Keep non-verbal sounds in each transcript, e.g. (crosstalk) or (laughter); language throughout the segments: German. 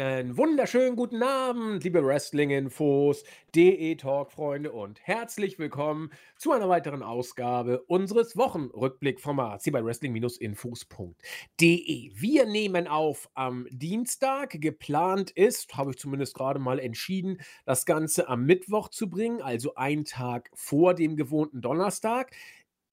Einen wunderschönen guten Abend, liebe Wrestling-Infos, DE-Talk-Freunde und herzlich willkommen zu einer weiteren Ausgabe unseres Wochenrückblick-Formats hier bei Wrestling-Infos.de. Wir nehmen auf am Dienstag. Geplant ist, habe ich zumindest gerade mal entschieden, das Ganze am Mittwoch zu bringen, also einen Tag vor dem gewohnten Donnerstag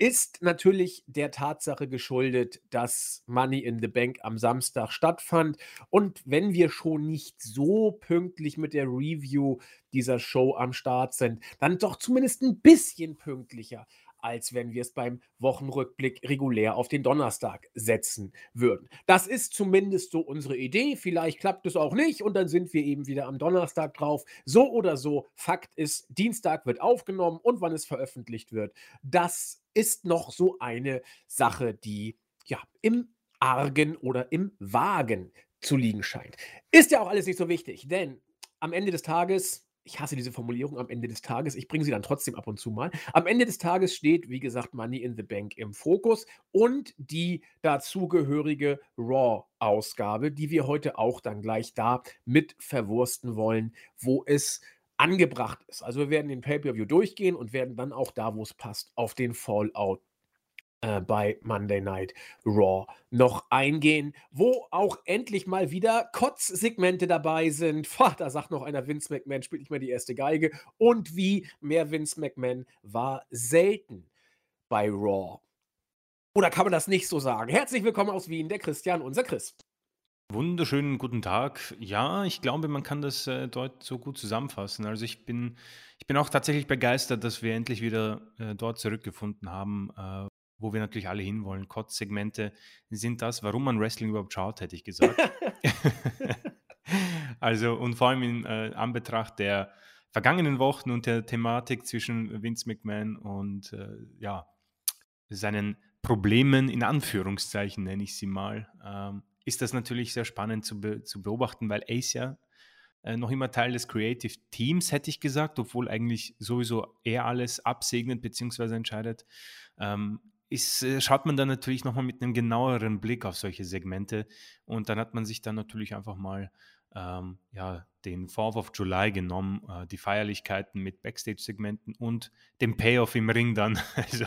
ist natürlich der Tatsache geschuldet, dass Money in the Bank am Samstag stattfand. Und wenn wir schon nicht so pünktlich mit der Review dieser Show am Start sind, dann doch zumindest ein bisschen pünktlicher als wenn wir es beim Wochenrückblick regulär auf den Donnerstag setzen würden. Das ist zumindest so unsere Idee. Vielleicht klappt es auch nicht und dann sind wir eben wieder am Donnerstag drauf. So oder so, Fakt ist, Dienstag wird aufgenommen und wann es veröffentlicht wird, das ist noch so eine Sache, die ja im Argen oder im Wagen zu liegen scheint. Ist ja auch alles nicht so wichtig, denn am Ende des Tages ich hasse diese Formulierung am Ende des Tages. Ich bringe sie dann trotzdem ab und zu mal. Am Ende des Tages steht, wie gesagt, Money in the Bank im Fokus und die dazugehörige Raw-Ausgabe, die wir heute auch dann gleich da mit verwursten wollen, wo es angebracht ist. Also wir werden den Pay-per-View durchgehen und werden dann auch da, wo es passt, auf den Fallout äh, bei Monday Night Raw noch eingehen, wo auch endlich mal wieder Kotz-Segmente dabei sind. Boah, da sagt noch einer, Vince McMahon spielt nicht mehr die erste Geige. Und wie mehr Vince McMahon war selten bei Raw. Oder kann man das nicht so sagen? Herzlich willkommen aus Wien, der Christian, unser Chris. Wunderschönen guten Tag. Ja, ich glaube, man kann das äh, dort so gut zusammenfassen. Also ich bin, ich bin auch tatsächlich begeistert, dass wir endlich wieder äh, dort zurückgefunden haben, äh, wo wir natürlich alle hinwollen. Kotz-Segmente sind das, warum man Wrestling überhaupt schaut, hätte ich gesagt. (laughs) (laughs) also, und vor allem in äh, Anbetracht der vergangenen Wochen und der Thematik zwischen Vince McMahon und äh, ja, seinen Problemen, in Anführungszeichen nenne ich sie mal, ähm, ist das natürlich sehr spannend zu, be zu beobachten, weil Ace ja äh, noch immer Teil des Creative Teams, hätte ich gesagt, obwohl eigentlich sowieso er alles absegnet bzw. entscheidet. Ähm, ist, äh, schaut man dann natürlich nochmal mit einem genaueren Blick auf solche Segmente und dann hat man sich dann natürlich einfach mal ähm, ja, den 4th of July genommen, äh, die Feierlichkeiten mit Backstage-Segmenten und den Payoff im Ring dann. (laughs) Also,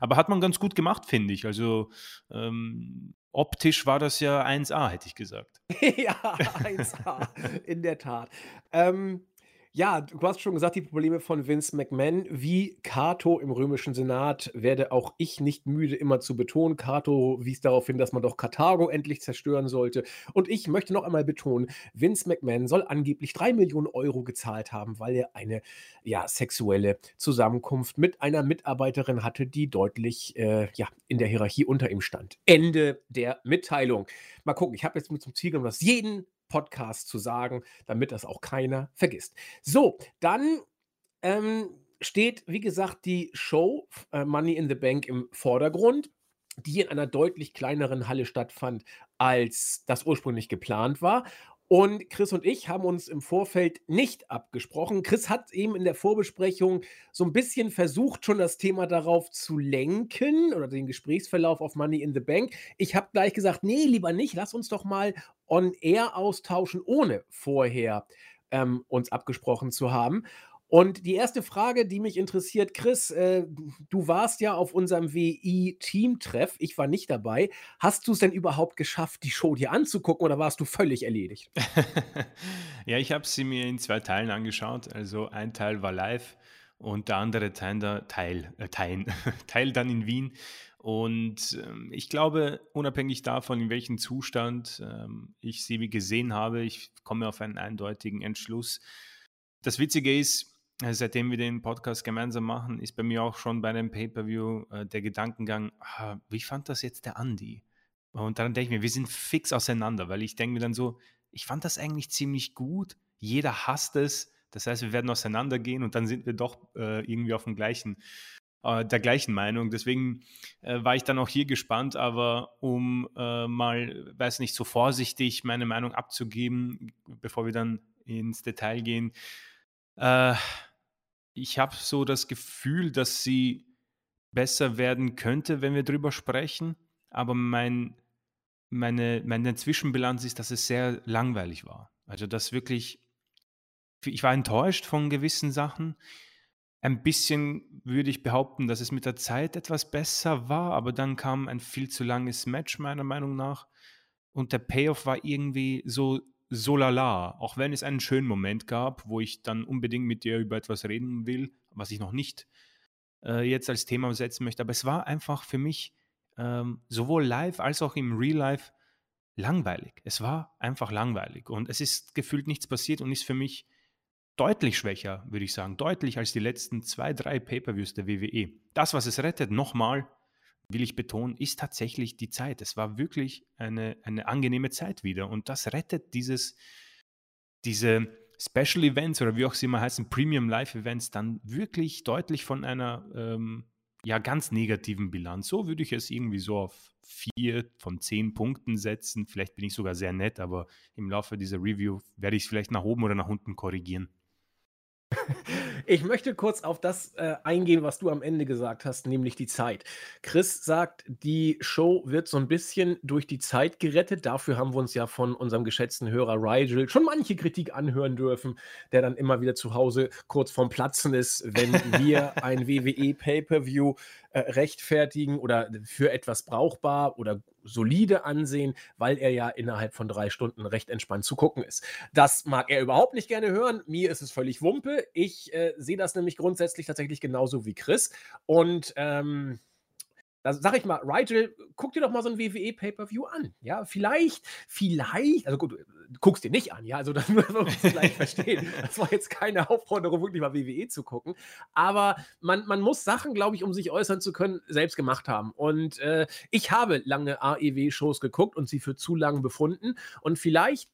aber hat man ganz gut gemacht, finde ich. Also ähm, optisch war das ja 1A, hätte ich gesagt. (laughs) ja, 1A, in der Tat. Ähm, ja, du hast schon gesagt, die Probleme von Vince McMahon. Wie Cato im römischen Senat werde auch ich nicht müde, immer zu betonen. Cato wies darauf hin, dass man doch Karthago endlich zerstören sollte. Und ich möchte noch einmal betonen, Vince McMahon soll angeblich drei Millionen Euro gezahlt haben, weil er eine ja, sexuelle Zusammenkunft mit einer Mitarbeiterin hatte, die deutlich äh, ja, in der Hierarchie unter ihm stand. Ende der Mitteilung. Mal gucken, ich habe jetzt mit zum Ziel genommen, dass jeden Podcast zu sagen, damit das auch keiner vergisst. So, dann ähm, steht, wie gesagt, die Show äh, Money in the Bank im Vordergrund, die in einer deutlich kleineren Halle stattfand, als das ursprünglich geplant war. Und Chris und ich haben uns im Vorfeld nicht abgesprochen. Chris hat eben in der Vorbesprechung so ein bisschen versucht, schon das Thema darauf zu lenken oder den Gesprächsverlauf auf Money in the Bank. Ich habe gleich gesagt, nee, lieber nicht, lass uns doch mal on air austauschen, ohne vorher ähm, uns abgesprochen zu haben. Und die erste Frage, die mich interessiert, Chris, äh, du warst ja auf unserem WI-Team-Treff, ich war nicht dabei. Hast du es denn überhaupt geschafft, die Show dir anzugucken oder warst du völlig erledigt? (laughs) ja, ich habe sie mir in zwei Teilen angeschaut. Also ein Teil war live und der andere Teil, Teil, äh, Teil, (laughs) Teil dann in Wien. Und ähm, ich glaube, unabhängig davon, in welchem Zustand ähm, ich sie gesehen habe, ich komme auf einen eindeutigen Entschluss. Das Witzige ist, seitdem wir den Podcast gemeinsam machen, ist bei mir auch schon bei einem Pay-Per-View äh, der Gedankengang, ah, wie fand das jetzt der Andi? Und dann denke ich mir, wir sind fix auseinander, weil ich denke mir dann so, ich fand das eigentlich ziemlich gut, jeder hasst es, das heißt, wir werden auseinandergehen und dann sind wir doch äh, irgendwie auf dem gleichen, äh, der gleichen Meinung. Deswegen äh, war ich dann auch hier gespannt, aber um äh, mal, weiß nicht, so vorsichtig meine Meinung abzugeben, bevor wir dann ins Detail gehen, äh, ich habe so das Gefühl, dass sie besser werden könnte, wenn wir drüber sprechen. Aber mein, meine, meine Zwischenbilanz ist, dass es sehr langweilig war. Also das wirklich, ich war enttäuscht von gewissen Sachen. Ein bisschen würde ich behaupten, dass es mit der Zeit etwas besser war, aber dann kam ein viel zu langes Match meiner Meinung nach und der Payoff war irgendwie so so lala, auch wenn es einen schönen Moment gab, wo ich dann unbedingt mit dir über etwas reden will, was ich noch nicht äh, jetzt als Thema setzen möchte. Aber es war einfach für mich ähm, sowohl live als auch im Real Life langweilig. Es war einfach langweilig und es ist gefühlt nichts passiert und ist für mich deutlich schwächer, würde ich sagen, deutlich als die letzten zwei, drei Pay-per-Views der WWE. Das, was es rettet, nochmal, will ich betonen, ist tatsächlich die Zeit. Es war wirklich eine, eine angenehme Zeit wieder und das rettet dieses, diese Special Events oder wie auch sie immer heißen, Premium Live Events dann wirklich deutlich von einer ähm, ja ganz negativen Bilanz. So würde ich es irgendwie so auf vier von zehn Punkten setzen. Vielleicht bin ich sogar sehr nett, aber im Laufe dieser Review werde ich es vielleicht nach oben oder nach unten korrigieren. Ich möchte kurz auf das äh, eingehen, was du am Ende gesagt hast, nämlich die Zeit. Chris sagt, die Show wird so ein bisschen durch die Zeit gerettet. Dafür haben wir uns ja von unserem geschätzten Hörer Rigel schon manche Kritik anhören dürfen, der dann immer wieder zu Hause kurz vorm Platzen ist, wenn wir ein WWE Pay-per-View äh, rechtfertigen oder für etwas brauchbar oder solide ansehen, weil er ja innerhalb von drei Stunden recht entspannt zu gucken ist. Das mag er überhaupt nicht gerne hören. Mir ist es völlig Wumpe. Ich äh, sehe das nämlich grundsätzlich tatsächlich genauso wie Chris. Und ähm, da sag ich mal, Rigel, guck dir doch mal so ein WWE Pay-Per-View an. Ja, vielleicht, vielleicht, also gut, du guckst dir nicht an, ja, also (laughs) das muss man vielleicht verstehen. Das war jetzt keine Aufforderung, wirklich mal WWE zu gucken. Aber man, man muss Sachen, glaube ich, um sich äußern zu können, selbst gemacht haben. Und äh, ich habe lange AEW-Shows geguckt und sie für zu lang befunden. Und vielleicht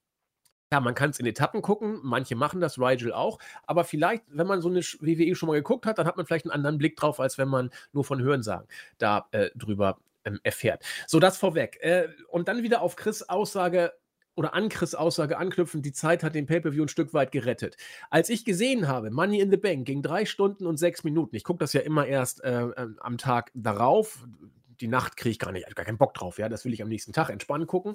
ja, man kann es in Etappen gucken, manche machen das, Rigel auch, aber vielleicht, wenn man so eine WWE schon mal geguckt hat, dann hat man vielleicht einen anderen Blick drauf, als wenn man nur von Hörensagen da äh, drüber ähm, erfährt. So, das vorweg. Äh, und dann wieder auf Chris Aussage oder an Chris Aussage anknüpfen, die Zeit hat den Pay-Per-View ein Stück weit gerettet. Als ich gesehen habe, Money in the Bank ging drei Stunden und sechs Minuten, ich gucke das ja immer erst äh, ähm, am Tag darauf, die Nacht kriege ich gar nicht, gar keinen Bock drauf, ja, das will ich am nächsten Tag entspannen gucken.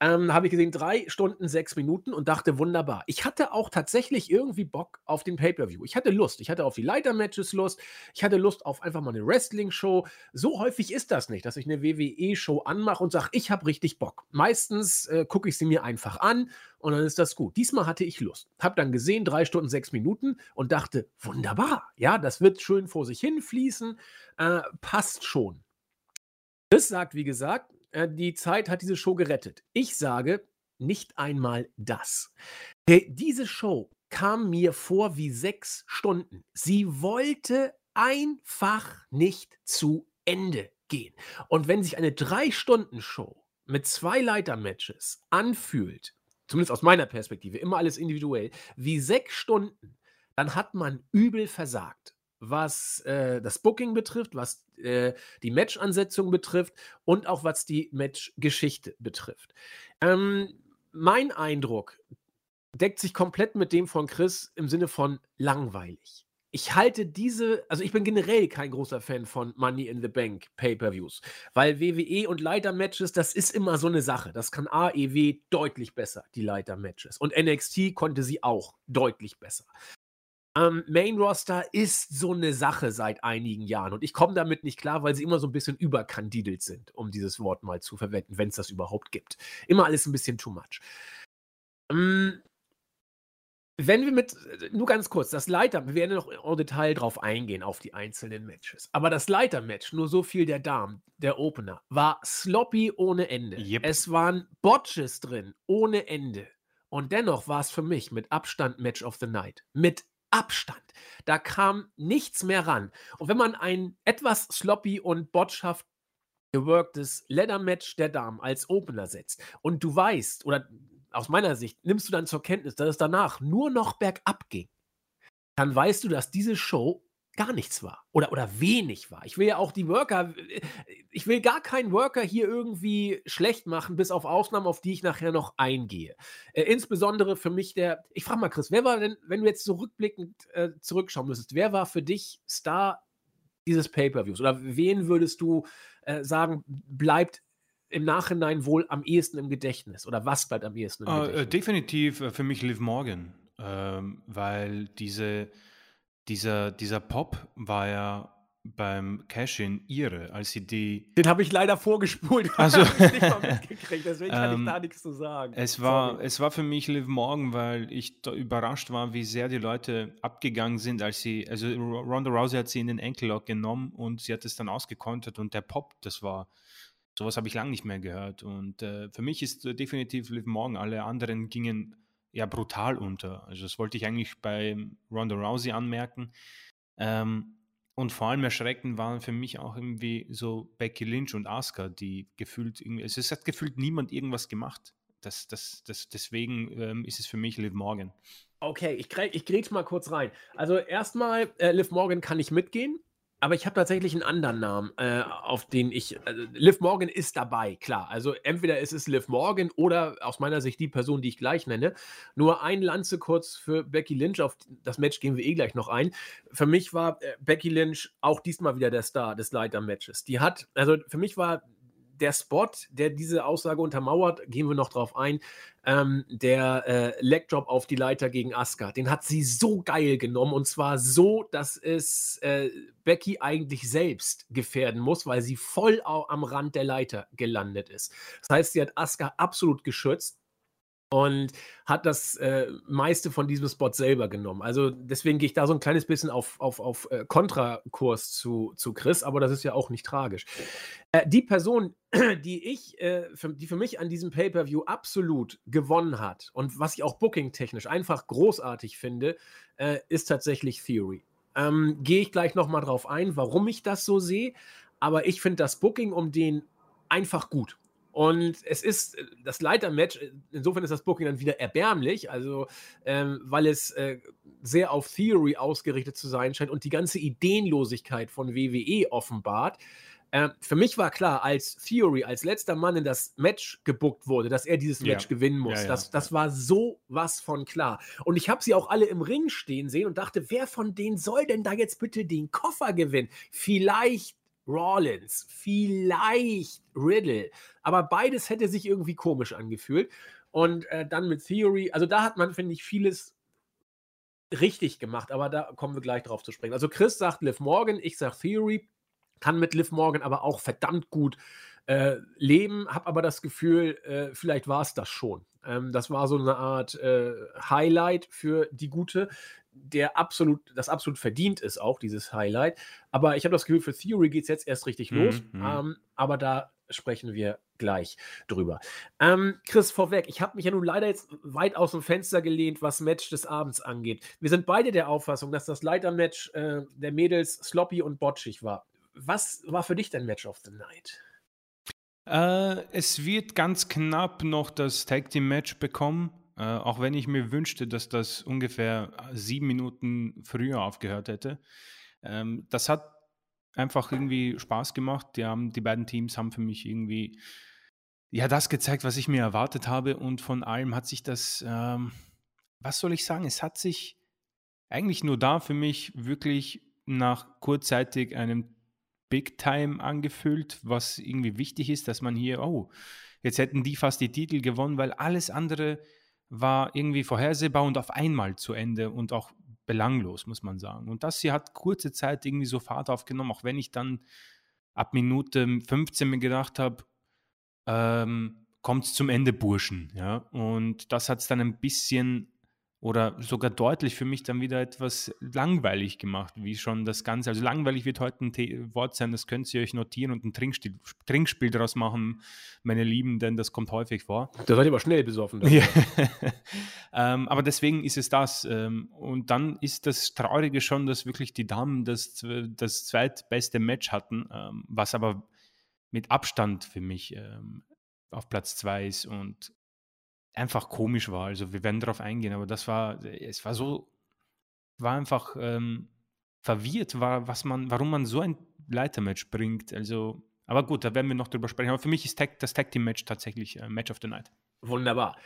Ähm, habe ich gesehen, drei Stunden, sechs Minuten und dachte, wunderbar. Ich hatte auch tatsächlich irgendwie Bock auf den Pay-Per-View. Ich hatte Lust. Ich hatte auf die Leiter-Matches Lust. Ich hatte Lust auf einfach mal eine Wrestling-Show. So häufig ist das nicht, dass ich eine WWE-Show anmache und sage, ich habe richtig Bock. Meistens äh, gucke ich sie mir einfach an und dann ist das gut. Diesmal hatte ich Lust. Habe dann gesehen, drei Stunden, sechs Minuten und dachte, wunderbar. Ja, das wird schön vor sich hin fließen. Äh, passt schon. Chris sagt, wie gesagt, äh, die Zeit hat diese Show gerettet. Ich sage nicht einmal das. Diese Show kam mir vor wie sechs Stunden. Sie wollte einfach nicht zu Ende gehen. Und wenn sich eine Drei-Stunden-Show mit zwei Leiter-Matches anfühlt, zumindest aus meiner Perspektive, immer alles individuell, wie sechs Stunden, dann hat man übel versagt was äh, das Booking betrifft, was äh, die Match-Ansetzung betrifft und auch was die Match-Geschichte betrifft. Ähm, mein Eindruck deckt sich komplett mit dem von Chris im Sinne von langweilig. Ich halte diese, also ich bin generell kein großer Fan von Money in the Bank Pay-per-Views, weil WWE und Leiter-Matches, das ist immer so eine Sache. Das kann AEW deutlich besser, die Leiter-Matches. Und NXT konnte sie auch deutlich besser. Ähm, Main Roster ist so eine Sache seit einigen Jahren und ich komme damit nicht klar, weil sie immer so ein bisschen überkandidelt sind, um dieses Wort mal zu verwenden, wenn es das überhaupt gibt. Immer alles ein bisschen too much. Ähm, wenn wir mit, nur ganz kurz, das Leiter, wir werden noch im Detail drauf eingehen, auf die einzelnen Matches. Aber das Leiter-Match, nur so viel der Damen, der Opener, war sloppy ohne Ende. Yep. Es waren Botches drin, ohne Ende. Und dennoch war es für mich mit Abstand Match of the Night. Mit Abstand. Da kam nichts mehr ran. Und wenn man ein etwas sloppy und botschhaft geworktes Leather-Match der Damen als Opener setzt und du weißt, oder aus meiner Sicht nimmst du dann zur Kenntnis, dass es danach nur noch bergab ging, dann weißt du, dass diese Show gar nichts war oder, oder wenig war. Ich will ja auch die Worker, äh, ich will gar keinen Worker hier irgendwie schlecht machen, bis auf Ausnahmen, auf die ich nachher noch eingehe. Äh, insbesondere für mich der, ich frage mal Chris, wer war denn, wenn du jetzt zurückblickend äh, zurückschauen müsstest, wer war für dich Star dieses Pay-Per-Views oder wen würdest du äh, sagen, bleibt im Nachhinein wohl am ehesten im Gedächtnis? Oder was bleibt am ehesten im Äh, Gedächtnis? definitiv äh, für mich Liv Morgan, ähm, weil diese, dieser, dieser Pop war ja beim Cash-In ihre, als sie die. Den habe ich leider vorgespult. (laughs) Also, habe ich nicht mal mitgekriegt, deswegen kann ich ähm, da nichts zu sagen. es war, Sorry. es war für mich Liv Morgan, weil ich überrascht war, wie sehr die Leute abgegangen sind, als sie, also Ronda Rousey hat sie in den Enkellock genommen und sie hat es dann ausgekontert und der Pop, das war, sowas habe ich lange nicht mehr gehört. Und äh, für mich ist definitiv Liv Morgan, alle anderen gingen ja brutal unter. Also das wollte ich eigentlich bei Ronda Rousey anmerken. Ähm, und vor allem erschreckend waren für mich auch irgendwie so Becky Lynch und Asuka, die gefühlt irgendwie, also es hat gefühlt niemand irgendwas gemacht. Das, das, das, deswegen ähm, ist es für mich Liv Morgan. Okay, ich, ich grätsch mal kurz rein. Also erstmal, äh, Liv Morgan kann ich mitgehen, aber ich habe tatsächlich einen anderen Namen, äh, auf den ich. Also Liv Morgan ist dabei, klar. Also entweder ist es Liv Morgan oder aus meiner Sicht die Person, die ich gleich nenne. Nur ein Lanze kurz für Becky Lynch, auf das Match gehen wir eh gleich noch ein. Für mich war äh, Becky Lynch auch diesmal wieder der Star des Leiter-Matches. Die hat, also für mich war der Spot, der diese Aussage untermauert, gehen wir noch drauf ein, ähm, der äh, Legdrop auf die Leiter gegen Asuka, den hat sie so geil genommen und zwar so, dass es äh, Becky eigentlich selbst gefährden muss, weil sie voll am Rand der Leiter gelandet ist. Das heißt, sie hat Asuka absolut geschützt und hat das äh, meiste von diesem Spot selber genommen. Also deswegen gehe ich da so ein kleines bisschen auf, auf, auf äh, Kontrakurs zu, zu Chris, aber das ist ja auch nicht tragisch. Äh, die Person, (clears throat) die ich, äh, für, die für mich an diesem Pay-Per-View absolut gewonnen hat und was ich auch booking-technisch einfach großartig finde, äh, ist tatsächlich Theory. Ähm, Gehe ich gleich nochmal drauf ein, warum ich das so sehe, aber ich finde das Booking um den einfach gut. Und es ist äh, das Leitermatch, äh, insofern ist das Booking dann wieder erbärmlich, also ähm, weil es äh, sehr auf Theory ausgerichtet zu sein scheint und die ganze Ideenlosigkeit von WWE offenbart. Äh, für mich war klar, als Theory, als letzter Mann in das Match gebuckt wurde, dass er dieses Ja. Match gewinnen muss. Ja, ja. Das, das war so was von klar. Und ich habe sie auch alle im Ring stehen sehen und dachte, wer von denen soll denn da jetzt bitte den Koffer gewinnen? Vielleicht Rollins, vielleicht Riddle. Aber beides hätte sich irgendwie komisch angefühlt. Und äh, dann mit Theory, also da hat man, finde ich, vieles richtig gemacht, aber da kommen wir gleich drauf zu sprechen. Also Chris sagt Liv Morgan, ich sage Theory, kann mit Liv Morgan aber auch verdammt gut äh, leben, habe aber das Gefühl, äh, vielleicht war es das schon. Ähm, das war so eine Art äh, Highlight für die Gute, der absolut, das absolut verdient ist auch, dieses Highlight. Aber ich habe das Gefühl, für Theory geht es jetzt erst richtig Mhm, los. mhm. Ähm, aber da sprechen wir gleich drüber. Ähm, Chris, vorweg, ich habe mich ja nun leider jetzt weit aus dem Fenster gelehnt, was Match des Abends angeht. Wir sind beide der Auffassung, dass das Leitermatch äh, der Mädels sloppy und botschig war. Was war für dich dein Match of the Night? Äh, es wird ganz knapp noch das Tag Team Match bekommen, äh, auch wenn ich mir wünschte, dass das ungefähr sieben Minuten früher aufgehört hätte. Ähm, das hat einfach irgendwie Spaß gemacht. Die, haben, die beiden Teams haben für mich irgendwie ja das gezeigt, was ich mir erwartet habe und von allem hat sich das, ähm, was soll ich sagen, es hat sich eigentlich nur da für mich wirklich nach kurzzeitig einem Big Time angefühlt, was irgendwie wichtig ist, dass man hier, oh, jetzt hätten die fast die Titel gewonnen, weil alles andere war irgendwie vorhersehbar und auf einmal zu Ende und auch belanglos, muss man sagen. Und das hier hat kurze Zeit irgendwie so Fahrt aufgenommen, auch wenn ich dann ab Minute 15 mir gedacht habe, ähm, kommt es zum Ende, Burschen. Ja? Und das hat es dann ein bisschen oder sogar deutlich für mich dann wieder etwas langweilig gemacht, wie schon das Ganze. Also langweilig wird heute ein The Wort sein, das könnt ihr euch notieren und ein Trinkspiel, Trinkspiel daraus machen, meine Lieben, denn das kommt häufig vor. Da seid ihr aber schnell besoffen. Ja. (laughs) ähm, aber deswegen ist es das. Ähm, und dann ist das Traurige schon, dass wirklich die Damen das, das zweitbeste Match hatten, ähm, was aber mit Abstand für mich ähm, auf Platz zwei ist und einfach komisch war. Also wir werden darauf eingehen, aber das war, es war so, war einfach ähm, verwirrt, war, was man, warum man so ein Leitermatch bringt. Also, aber gut, da werden wir noch drüber sprechen. Aber für mich ist Tag, das Tag Team Match tatsächlich äh, Match of the Night. Wunderbar.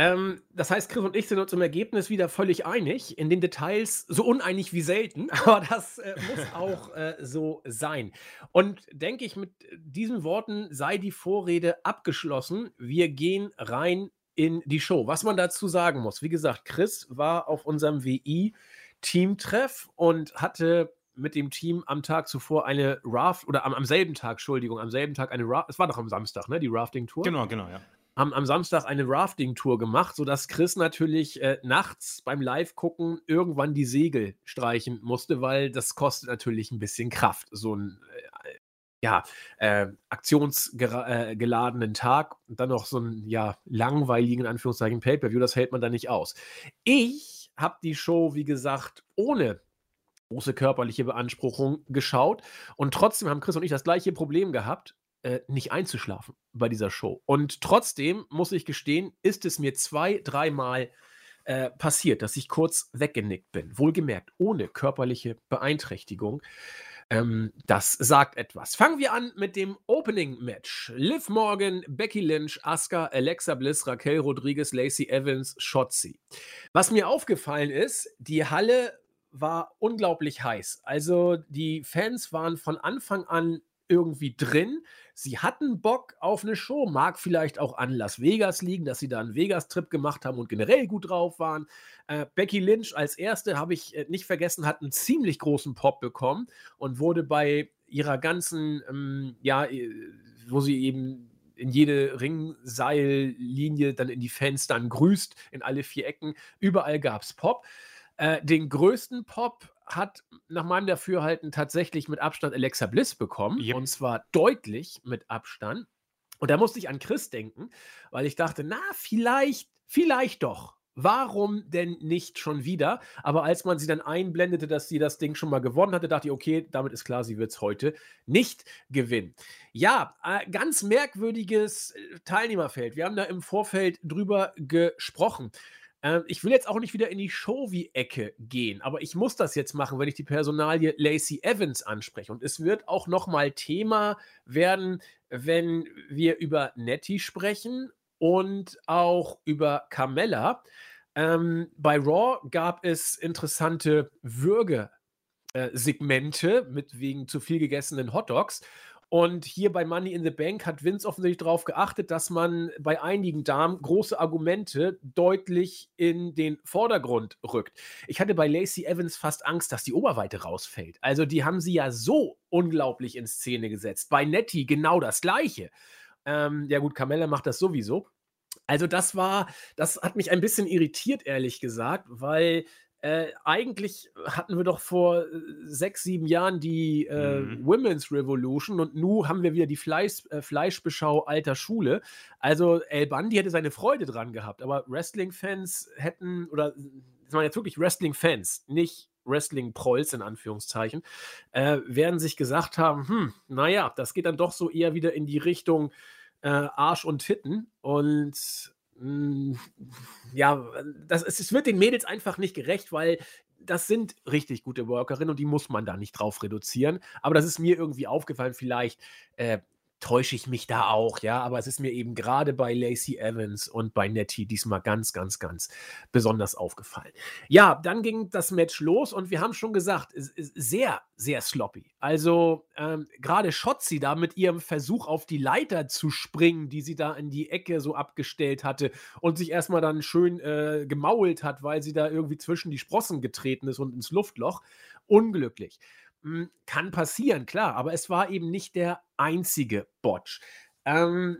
Ähm, das heißt, Chris und ich sind uns im Ergebnis wieder völlig einig, in den Details so uneinig wie selten, (laughs) aber das äh, muss auch äh, so sein. Und denke ich, mit diesen Worten sei die Vorrede abgeschlossen. Wir gehen rein in die Show. Was man dazu sagen muss, wie gesagt, Chris war auf unserem WI-Teamtreff und hatte mit dem Team am Tag zuvor eine Raft, oder am, am selben Tag, Entschuldigung, am selben Tag eine Raft, es war doch am Samstag, ne, die Rafting-Tour. Genau, genau, ja haben am Samstag eine Rafting-Tour gemacht, sodass Chris natürlich äh, nachts beim Live-Gucken irgendwann die Segel streichen musste, weil das kostet natürlich ein bisschen Kraft, so ein äh, ja, äh, aktionsgeladenen Tag und dann noch so einen ja, langweiligen Anführungszeichen Pay-Per-View, das hält man da nicht aus. Ich habe die Show, wie gesagt, ohne große körperliche Beanspruchung geschaut und trotzdem haben Chris und ich das gleiche Problem gehabt äh, nicht einzuschlafen bei dieser Show. Und trotzdem muss ich gestehen, ist es mir zwei, dreimal äh, passiert, dass ich kurz weggenickt bin. Wohlgemerkt, ohne körperliche Beeinträchtigung. Ähm, das sagt etwas. Fangen wir an mit dem Opening Match. Liv Morgan, Becky Lynch, Asuka, Alexa Bliss, Raquel Rodriguez, Lacey Evans, Shotzi. Was mir aufgefallen ist, die Halle war unglaublich heiß. Also die Fans waren von Anfang an irgendwie drin. Sie hatten Bock auf eine Show, mag vielleicht auch an Las Vegas liegen, dass sie da einen Vegas-Trip gemacht haben und generell gut drauf waren. Äh, Becky Lynch als erste, habe ich äh, nicht vergessen, hat einen ziemlich großen Pop bekommen und wurde bei ihrer ganzen, ähm, ja, äh, wo sie eben in jede Ringseillinie dann in die Fans dann grüßt, in alle vier Ecken. Überall gab es Pop. Äh, den größten Pop hat nach meinem Dafürhalten tatsächlich mit Abstand Alexa Bliss bekommen. Yep. Und zwar deutlich mit Abstand. Und da musste ich an Chris denken, weil ich dachte, na, vielleicht, vielleicht doch. Warum denn nicht schon wieder? Aber als man sie dann einblendete, dass sie das Ding schon mal gewonnen hatte, dachte ich, okay, damit ist klar, sie wird es heute nicht gewinnen. Ja, äh, ganz merkwürdiges äh, Teilnehmerfeld. Wir haben da im Vorfeld drüber gesprochen. Ähm, ich will jetzt auch nicht wieder in die Showy-Ecke gehen, aber ich muss das jetzt machen, wenn ich die Personalie Lacey Evans anspreche. Und es wird auch nochmal Thema werden, wenn wir über Nettie sprechen und auch über Carmella. Ähm, bei Raw gab es interessante Würgesegmente mit wegen zu viel gegessenen Hotdogs. Und hier bei Money in the Bank hat Vince offensichtlich darauf geachtet, dass man bei einigen Damen große Argumente deutlich in den Vordergrund rückt. Ich hatte bei Lacey Evans fast Angst, dass die Oberweite rausfällt. Also die haben sie ja so unglaublich in Szene gesetzt. Bei Nettie genau das gleiche. Ähm, ja gut, Carmella macht das sowieso. Also das war, das hat mich ein bisschen irritiert, ehrlich gesagt, weil äh, eigentlich hatten wir doch vor äh, sechs, sieben Jahren die äh, mhm. Women's Revolution und nun haben wir wieder die Fleisch, äh, Fleischbeschau alter Schule. Also El Bandi hätte seine Freude dran gehabt, aber Wrestling-Fans hätten, oder das waren jetzt wirklich Wrestling-Fans, nicht Wrestling-Prolls in Anführungszeichen, äh, werden sich gesagt haben, hm, naja, das geht dann doch so eher wieder in die Richtung äh, Arsch und Titten und ja, das, es wird den Mädels einfach nicht gerecht, weil das sind richtig gute Workerinnen und die muss man da nicht drauf reduzieren. Aber das ist mir irgendwie aufgefallen, vielleicht äh, täusche ich mich da auch, ja, aber es ist mir eben gerade bei Lacey Evans und bei Nettie diesmal ganz, ganz, ganz besonders aufgefallen. Ja, dann ging das Match los und wir haben schon gesagt, sehr, sehr sloppy. Also ähm, gerade Schotzi da mit ihrem Versuch auf die Leiter zu springen, die sie da in die Ecke so abgestellt hatte und sich erstmal dann schön äh, gemault hat, weil sie da irgendwie zwischen die Sprossen getreten ist und ins Luftloch. Unglücklich. Hm, kann passieren, klar, aber es war eben nicht der einzige Botch. Ähm,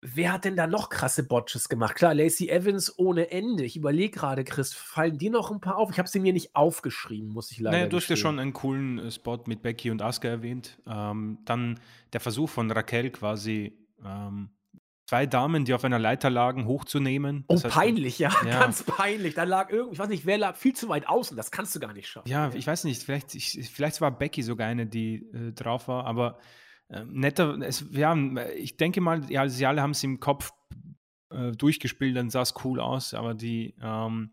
wer hat denn da noch krasse Botches gemacht? Klar, Lacey Evans ohne Ende. Ich überlege gerade, Chris, fallen dir noch ein paar auf? Ich habe sie mir nicht aufgeschrieben, muss ich leider naja, du hast ja schon einen coolen äh, Spot mit Becky und Asuka erwähnt. Ähm, dann der Versuch von Raquel quasi ähm, zwei Damen, die auf einer Leiter lagen, hochzunehmen. Oh, heißt, peinlich, ja, ja, ganz peinlich. Da lag irgendwie, ich weiß nicht, wer lag viel zu weit außen, das kannst du gar nicht schaffen. Ja, ich weiß nicht, vielleicht, ich, vielleicht war Becky sogar eine, die äh, drauf war, aber äh, netter, es, ja, ich denke mal, ja, sie alle haben es im Kopf äh, durchgespielt, dann sah es cool aus, aber die, ähm,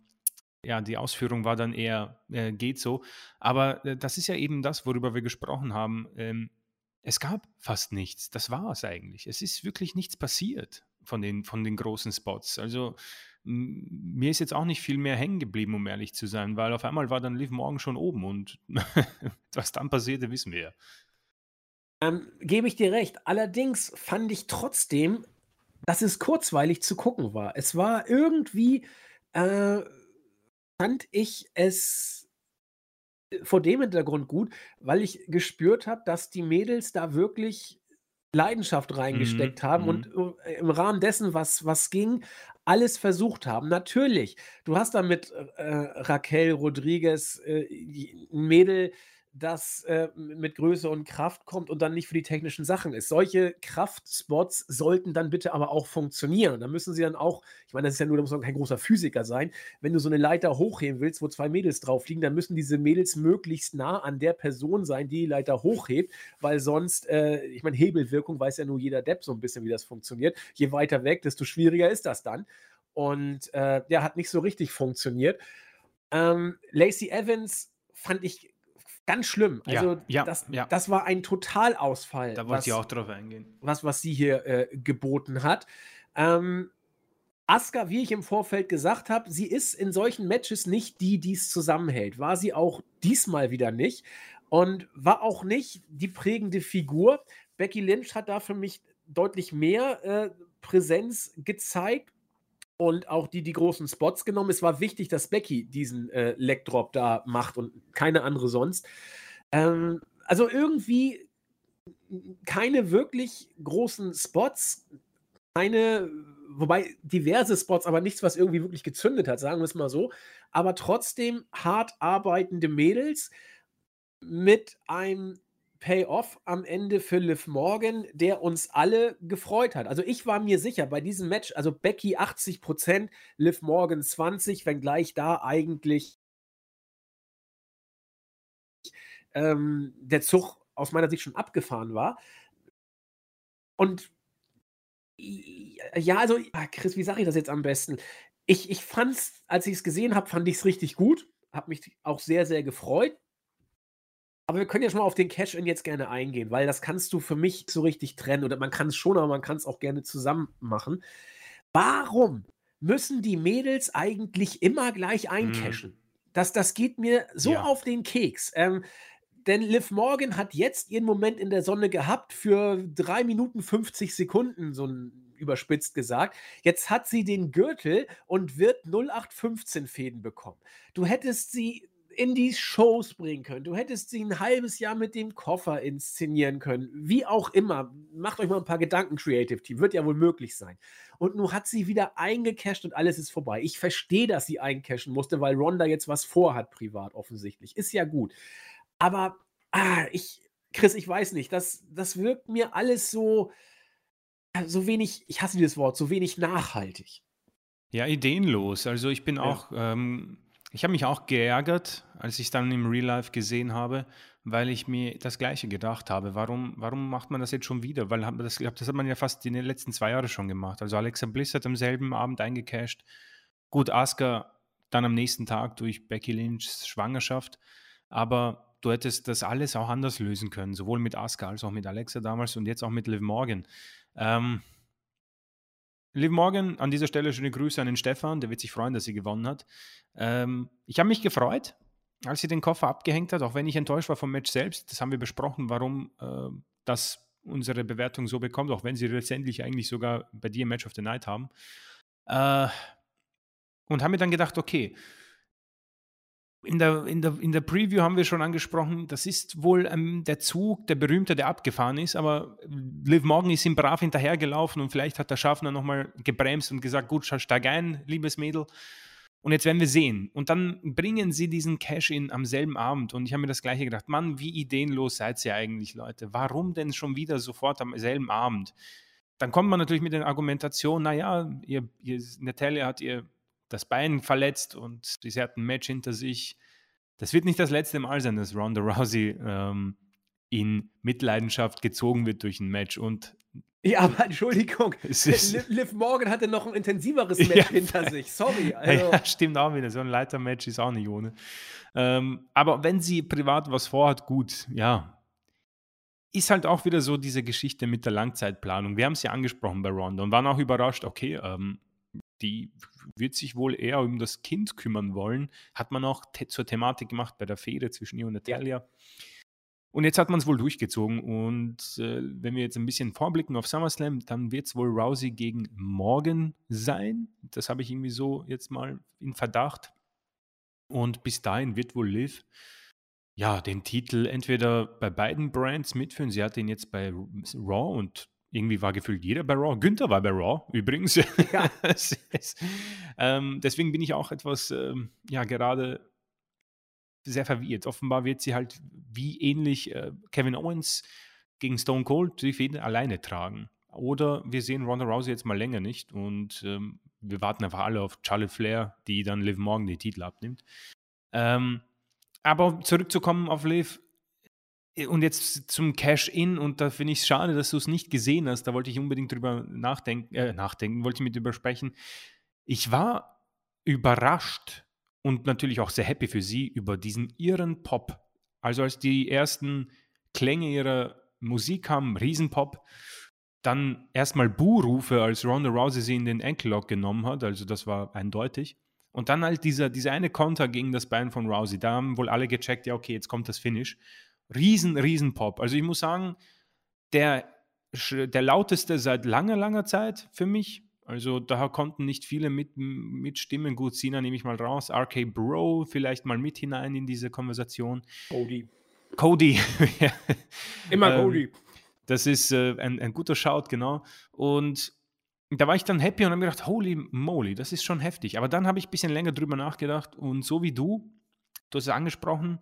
ja, die Ausführung war dann eher, äh, geht so. Aber äh, das ist ja eben das, worüber wir gesprochen haben. Ähm, es gab fast nichts. Das war es eigentlich. Es ist wirklich nichts passiert von den, von den großen Spots. Also mir ist jetzt auch nicht viel mehr hängen geblieben, um ehrlich zu sein, weil auf einmal war dann Liv Morgan schon oben und (laughs) was dann passierte, wissen wir ja. Ähm, gebe ich dir recht. Allerdings fand ich trotzdem, dass es kurzweilig zu gucken war. Es war irgendwie, äh, fand ich es vor dem Hintergrund gut, weil ich gespürt habe, dass die Mädels da wirklich Leidenschaft reingesteckt Mhm, haben und mhm. äh, im Rahmen dessen, was, was ging, alles versucht haben. Natürlich, du hast da mit äh, Raquel Rodriguez äh, ein Mädel, das äh, mit Größe und Kraft kommt und dann nicht für die technischen Sachen ist. Solche Kraftspots sollten dann bitte aber auch funktionieren. Und da müssen sie dann auch, ich meine, das ist ja nur, da muss man kein großer Physiker sein, wenn du so eine Leiter hochheben willst, wo zwei Mädels drauf liegen, dann müssen diese Mädels möglichst nah an der Person sein, die die Leiter hochhebt, weil sonst, äh, ich meine, Hebelwirkung weiß ja nur jeder Depp so ein bisschen, wie das funktioniert. Je weiter weg, desto schwieriger ist das dann. Und äh, der hat nicht so richtig funktioniert. Ähm, Lacey Evans fand ich ganz schlimm. Ja, Also ja, das, ja. das war ein Totalausfall, Da wollte ich auch drauf eingehen. was, was sie hier äh, geboten hat. Ähm, Asuka, wie ich im Vorfeld gesagt habe, sie ist in solchen Matches nicht die, die es zusammenhält. War sie auch diesmal wieder nicht und war auch nicht die prägende Figur. Becky Lynch hat da für mich deutlich mehr äh, Präsenz gezeigt und auch die, die großen Spots genommen. Es war wichtig, dass Becky diesen äh, Leg Drop da macht und keine andere sonst. Ähm, also irgendwie keine wirklich großen Spots, keine, wobei diverse Spots, aber nichts, was irgendwie wirklich gezündet hat, sagen wir es mal so. Aber trotzdem hart arbeitende Mädels mit einem Payoff am Ende für Liv Morgan, der uns alle gefreut hat. Also ich war mir sicher, bei diesem Match, also Becky 80%, Liv Morgan 20%, wenngleich da eigentlich ähm, der Zug aus meiner Sicht schon abgefahren war. Und ja, also, ah, Chris, wie sage ich das jetzt am besten? Ich, ich fand es, als ich es gesehen habe, fand ich es richtig gut. Habe mich auch sehr, sehr gefreut. Aber wir können ja schon mal auf den Cash-In jetzt gerne eingehen, weil das kannst du für mich so richtig trennen. Oder man kann es schon, aber man kann es auch gerne zusammen machen. Warum müssen die Mädels eigentlich immer gleich Mhm. eincashen? Das, das geht mir so Ja. auf den Keks. Ähm, denn Liv Morgan hat jetzt ihren Moment in der Sonne gehabt für 3 Minuten 50 Sekunden, so ein, überspitzt gesagt. Jetzt hat sie den Gürtel und wird 0815 Fäden bekommen. Du hättest sie in die Shows bringen können. Du hättest sie ein halbes Jahr mit dem Koffer inszenieren können. Wie auch immer. Macht euch mal ein paar Gedanken, Creative Team. Wird ja wohl möglich sein. Und nun hat sie wieder eingecasht und alles ist vorbei. Ich verstehe, dass sie eincashen musste, weil Ronda jetzt was vorhat, privat offensichtlich. Ist ja gut. Aber, ah, ich, Chris, ich weiß nicht. Das, das wirkt mir alles so, so wenig, ich hasse dieses Wort, so wenig nachhaltig. Ja, ideenlos. Also ich bin Ja. auch, ähm, ich habe mich auch geärgert, als ich es dann im Real Life gesehen habe, weil ich mir das Gleiche gedacht habe. Warum, warum macht man das jetzt schon wieder? Weil das, das hat man ja fast in den letzten zwei Jahren schon gemacht. Also Alexa Bliss hat am selben Abend eingecasht. Gut, Asuka dann am nächsten Tag durch Becky Lynchs Schwangerschaft. Aber du hättest das alles auch anders lösen können, sowohl mit Asuka als auch mit Alexa damals und jetzt auch mit Liv Morgan. Ähm, Liv Morgan, an dieser Stelle schöne Grüße an den Stefan, der wird sich freuen, dass sie gewonnen hat. Ähm, ich habe mich gefreut, als sie den Koffer abgehängt hat, auch wenn ich enttäuscht war vom Match selbst. Das haben wir besprochen, warum äh, das unsere Bewertung so bekommt, auch wenn sie letztendlich eigentlich sogar bei dir Match of the Night haben. Äh, und haben mir dann gedacht, okay, in der, in, der, in der Preview haben wir schon angesprochen, das ist wohl ähm, der Zug, der berühmte, der abgefahren ist, aber Liv Morgan ist ihm brav hinterhergelaufen und vielleicht hat der Schaffner nochmal gebremst und gesagt, gut, steig ein, liebes Mädel. Und jetzt werden wir sehen. Und dann bringen sie diesen Cash-In am selben Abend. Und ich habe mir das gleiche gedacht, Mann, wie ideenlos seid ihr eigentlich, Leute? Warum denn schon wieder sofort am selben Abend? Dann kommt man natürlich mit der Argumentation, naja, ihr, ihr, Natalia hat ihr das Bein verletzt und sie hat ein Match hinter sich. Das wird nicht das letzte Mal sein, dass Ronda Rousey ähm, in Mitleidenschaft gezogen wird durch ein Match. Und Ja, aber Entschuldigung, (laughs) Liv, Morgan hatte noch ein intensiveres Ja, Match (laughs) hinter sich. Sorry. (laughs) Also, ja, stimmt auch wieder. So ein Leitermatch ist auch nicht ohne. Ähm, aber wenn sie privat was vorhat, gut, ja. Ist halt auch wieder so diese Geschichte mit der Langzeitplanung. Wir haben es ja angesprochen bei Ronda und waren auch überrascht, okay, ähm, die wird sich wohl eher um das Kind kümmern wollen. Hat man auch te zur Thematik gemacht bei der Fehde zwischen ihr und Natalia. Ja. Und jetzt hat man es wohl durchgezogen. Und äh, wenn wir jetzt ein bisschen vorblicken auf SummerSlam, dann wird es wohl Rousey gegen Morgan sein. Das habe ich irgendwie so jetzt mal in Verdacht. Und bis dahin wird wohl Liv ja den Titel entweder bei beiden Brands mitführen. Sie hat den jetzt bei Raw und irgendwie war gefühlt jeder bei Raw. Günther war bei Raw übrigens. Ja. (laughs) ähm, deswegen bin ich auch etwas, ähm, ja, gerade sehr verwirrt. Offenbar wird sie halt wie ähnlich äh, Kevin Owens gegen Stone Cold die Fäden alleine tragen. Oder wir sehen Ronda Rousey jetzt mal länger nicht und ähm, wir warten einfach alle auf Charlotte Flair, die dann Liv Morgan den Titel abnimmt. Ähm, aber zurückzukommen auf Liv und jetzt zum Cash-In und da finde ich es schade, dass du es nicht gesehen hast. Da wollte ich unbedingt drüber nachdenken, äh, nachdenken, wollte ich mit drüber sprechen. Ich war überrascht, und natürlich auch sehr happy für sie über diesen ihren Pop. Also als die ersten Klänge ihrer Musik kamen, Riesenpop, dann erstmal Buhrufe, als Ronda Rousey sie in den Enkellock genommen hat, also das war eindeutig. Und dann halt dieser, dieser eine Konter gegen das Bein von Rousey, da haben wohl alle gecheckt, ja okay, jetzt kommt das Finish. Riesen, riesen Pop. Also ich muss sagen, der, der lauteste seit langer, langer Zeit für mich. Also da konnten nicht viele mit, mitstimmen. Gut, Sina nehme ich mal raus. RK Bro vielleicht mal mit hinein in diese Konversation. Cody. Cody. (laughs) Immer ähm, Cody. Das ist äh, ein, ein guter Shout, genau. Und da war ich dann happy und habe mir gedacht, holy moly, das ist schon heftig. Aber dann habe ich ein bisschen länger drüber nachgedacht und so wie du, du hast es angesprochen,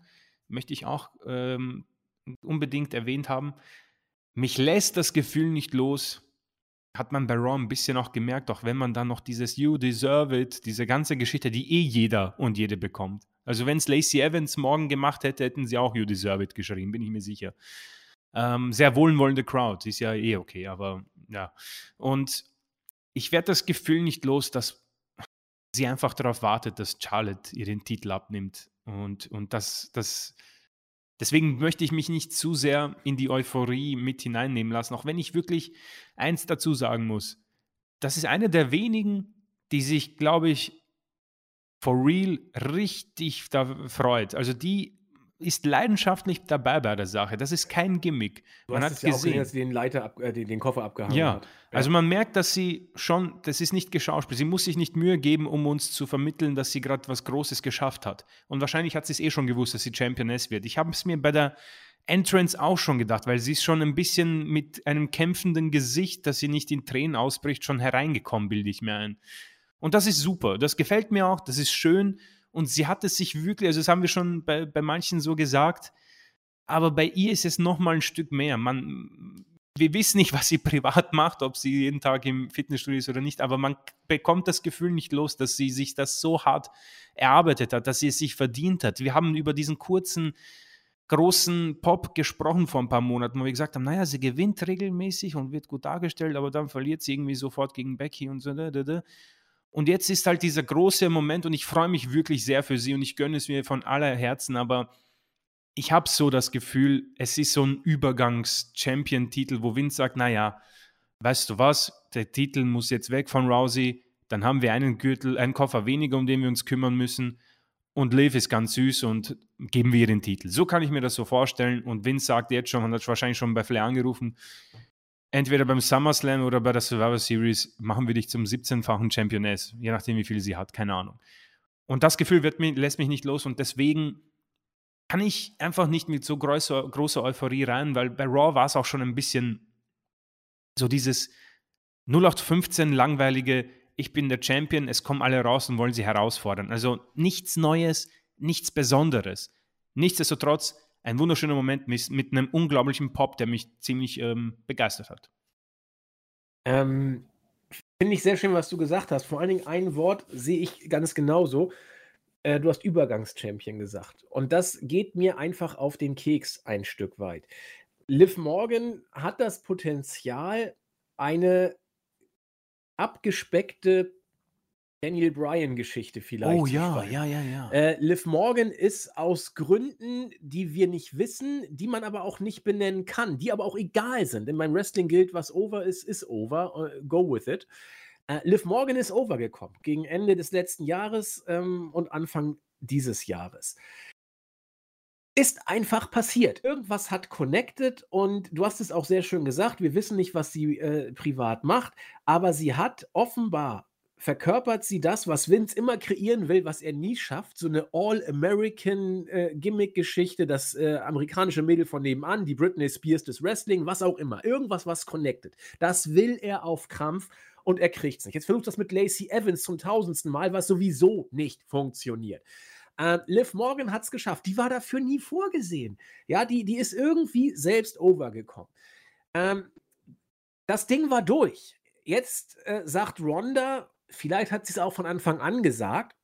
möchte ich auch ähm, unbedingt erwähnt haben, mich lässt das Gefühl nicht los, hat man bei Raw ein bisschen auch gemerkt, auch wenn man dann noch dieses You deserve it, diese ganze Geschichte, die eh jeder und jede bekommt. Also wenn es Lacey Evans morgen gemacht hätte, hätten sie auch You deserve it geschrieben, bin ich mir sicher. Ähm, sehr wohlwollende Crowd, ist ja eh okay, aber ja. Und ich werde das Gefühl nicht los, dass sie einfach darauf wartet, dass Charlotte ihren Titel abnimmt. Und, und das, das, Deswegen möchte ich mich nicht zu sehr in die Euphorie mit hineinnehmen lassen, auch wenn ich wirklich eins dazu sagen muss. Das ist eine der wenigen, die sich, glaube ich, for real richtig da freut. Also die ist leidenschaftlich dabei bei der Sache. Das ist kein Gimmick. Du man hat es ja gesehen, dass sie den Leiter ab, äh, den, Koffer abgehangen ja. hat. Ja, also man merkt, dass sie schon, das ist nicht geschauspielt. Sie muss sich nicht Mühe geben, um uns zu vermitteln, dass sie gerade was Großes geschafft hat. Und wahrscheinlich hat sie es eh schon gewusst, dass sie Championess wird. Ich habe es mir bei der Entrance auch schon gedacht, weil sie ist schon ein bisschen mit einem kämpfenden Gesicht, dass sie nicht in Tränen ausbricht, schon hereingekommen, bilde ich mir ein. Und das ist super. Das gefällt mir auch. Das ist schön. Und sie hat es sich wirklich, also das haben wir schon bei, bei manchen so gesagt, aber bei ihr ist es noch mal ein Stück mehr. Man, wir wissen nicht, was sie privat macht, ob sie jeden Tag im Fitnessstudio ist oder nicht, aber man bekommt das Gefühl nicht los, dass sie sich das so hart erarbeitet hat, dass sie es sich verdient hat. Wir haben über diesen kurzen, großen Pop gesprochen vor ein paar Monaten, wo wir gesagt haben, naja, sie gewinnt regelmäßig und wird gut dargestellt, aber dann verliert sie irgendwie sofort gegen Becky und so. Da, da, da. Und jetzt ist halt dieser große Moment und ich freue mich wirklich sehr für sie und ich gönne es mir von aller Herzen, aber ich habe so das Gefühl, es ist so ein Übergangs-Champion-Titel, wo Vince sagt, naja, weißt du was, der Titel muss jetzt weg von Rousey, dann haben wir einen Gürtel, einen Koffer weniger, um den wir uns kümmern müssen und Liv ist ganz süß und geben wir ihr den Titel. So kann ich mir das so vorstellen und Vince sagt jetzt schon, hat wahrscheinlich schon bei Flair angerufen, entweder beim SummerSlam oder bei der Survivor Series machen wir dich zum 17-fachen Championess, je nachdem, wie viel sie hat, keine Ahnung. Und das Gefühl wird, lässt mich nicht los und deswegen kann ich einfach nicht mit so großer, großer Euphorie rein, weil bei Raw war es auch schon ein bisschen so dieses 0815 langweilige, ich bin der Champion, es kommen alle raus und wollen sie herausfordern. Also nichts Neues, nichts Besonderes. Nichtsdestotrotz ein wunderschöner Moment mit, mit einem unglaublichen Pop, der mich ziemlich ähm, begeistert hat. Ähm, Finde ich sehr schön, was du gesagt hast. Vor allen Dingen ein Wort sehe ich ganz genauso. Äh, du hast Übergangschampion gesagt. Und das geht mir einfach auf den Keks ein Stück weit. Liv Morgan hat das Potenzial, eine abgespeckte Daniel Bryan-Geschichte vielleicht. Oh ja, ja, ja, ja. Äh, Liv Morgan ist aus Gründen, die wir nicht wissen, die man aber auch nicht benennen kann, die aber auch egal sind. In meinem Wrestling gilt, was over ist, ist over. Uh, go with it. Äh, Liv Morgan ist overgekommen gegen Ende des letzten Jahres ähm, und Anfang dieses Jahres. Ist einfach passiert. Irgendwas hat connected und du hast es auch sehr schön gesagt. Wir wissen nicht, was sie äh, privat macht, aber sie hat offenbar verkörpert sie das, was Vince immer kreieren will, was er nie schafft. So eine All-American-Gimmick-Geschichte, äh, das äh, amerikanische Mädel von nebenan, die Britney Spears des Wrestling, was auch immer. Irgendwas, was connected. Das will er auf Krampf und er kriegt es nicht. Jetzt versucht das mit Lacey Evans zum tausendsten Mal, was sowieso nicht funktioniert. Äh, Liv Morgan hat es geschafft. Die war dafür nie vorgesehen. Ja, die, die ist irgendwie selbst overgekommen. Ähm, das Ding war durch. Jetzt äh, sagt Ronda, vielleicht hat sie es auch von Anfang an gesagt.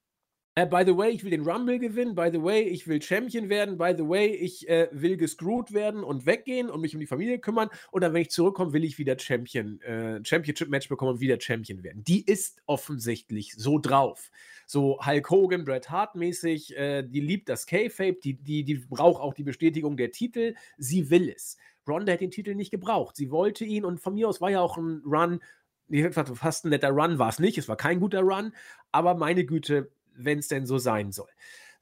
Uh, by the way, ich will den Rumble gewinnen. By the way, ich will Champion werden. By the way, ich äh, will gescrewt werden und weggehen und mich um die Familie kümmern. Und dann, wenn ich zurückkomme, will ich wieder Champion, äh, Championship-Match bekommen und wieder Champion werden. Die ist offensichtlich so drauf. So Hulk Hogan, Bret Hart-mäßig. Äh, die liebt das K-Fape. Die, die, die braucht auch die Bestätigung der Titel. Sie will es. Ronda hat den Titel nicht gebraucht. Sie wollte ihn und von mir aus war ja auch ein Run fast ein netter Run war es nicht. Es war kein guter Run, aber meine Güte, wenn es denn so sein soll.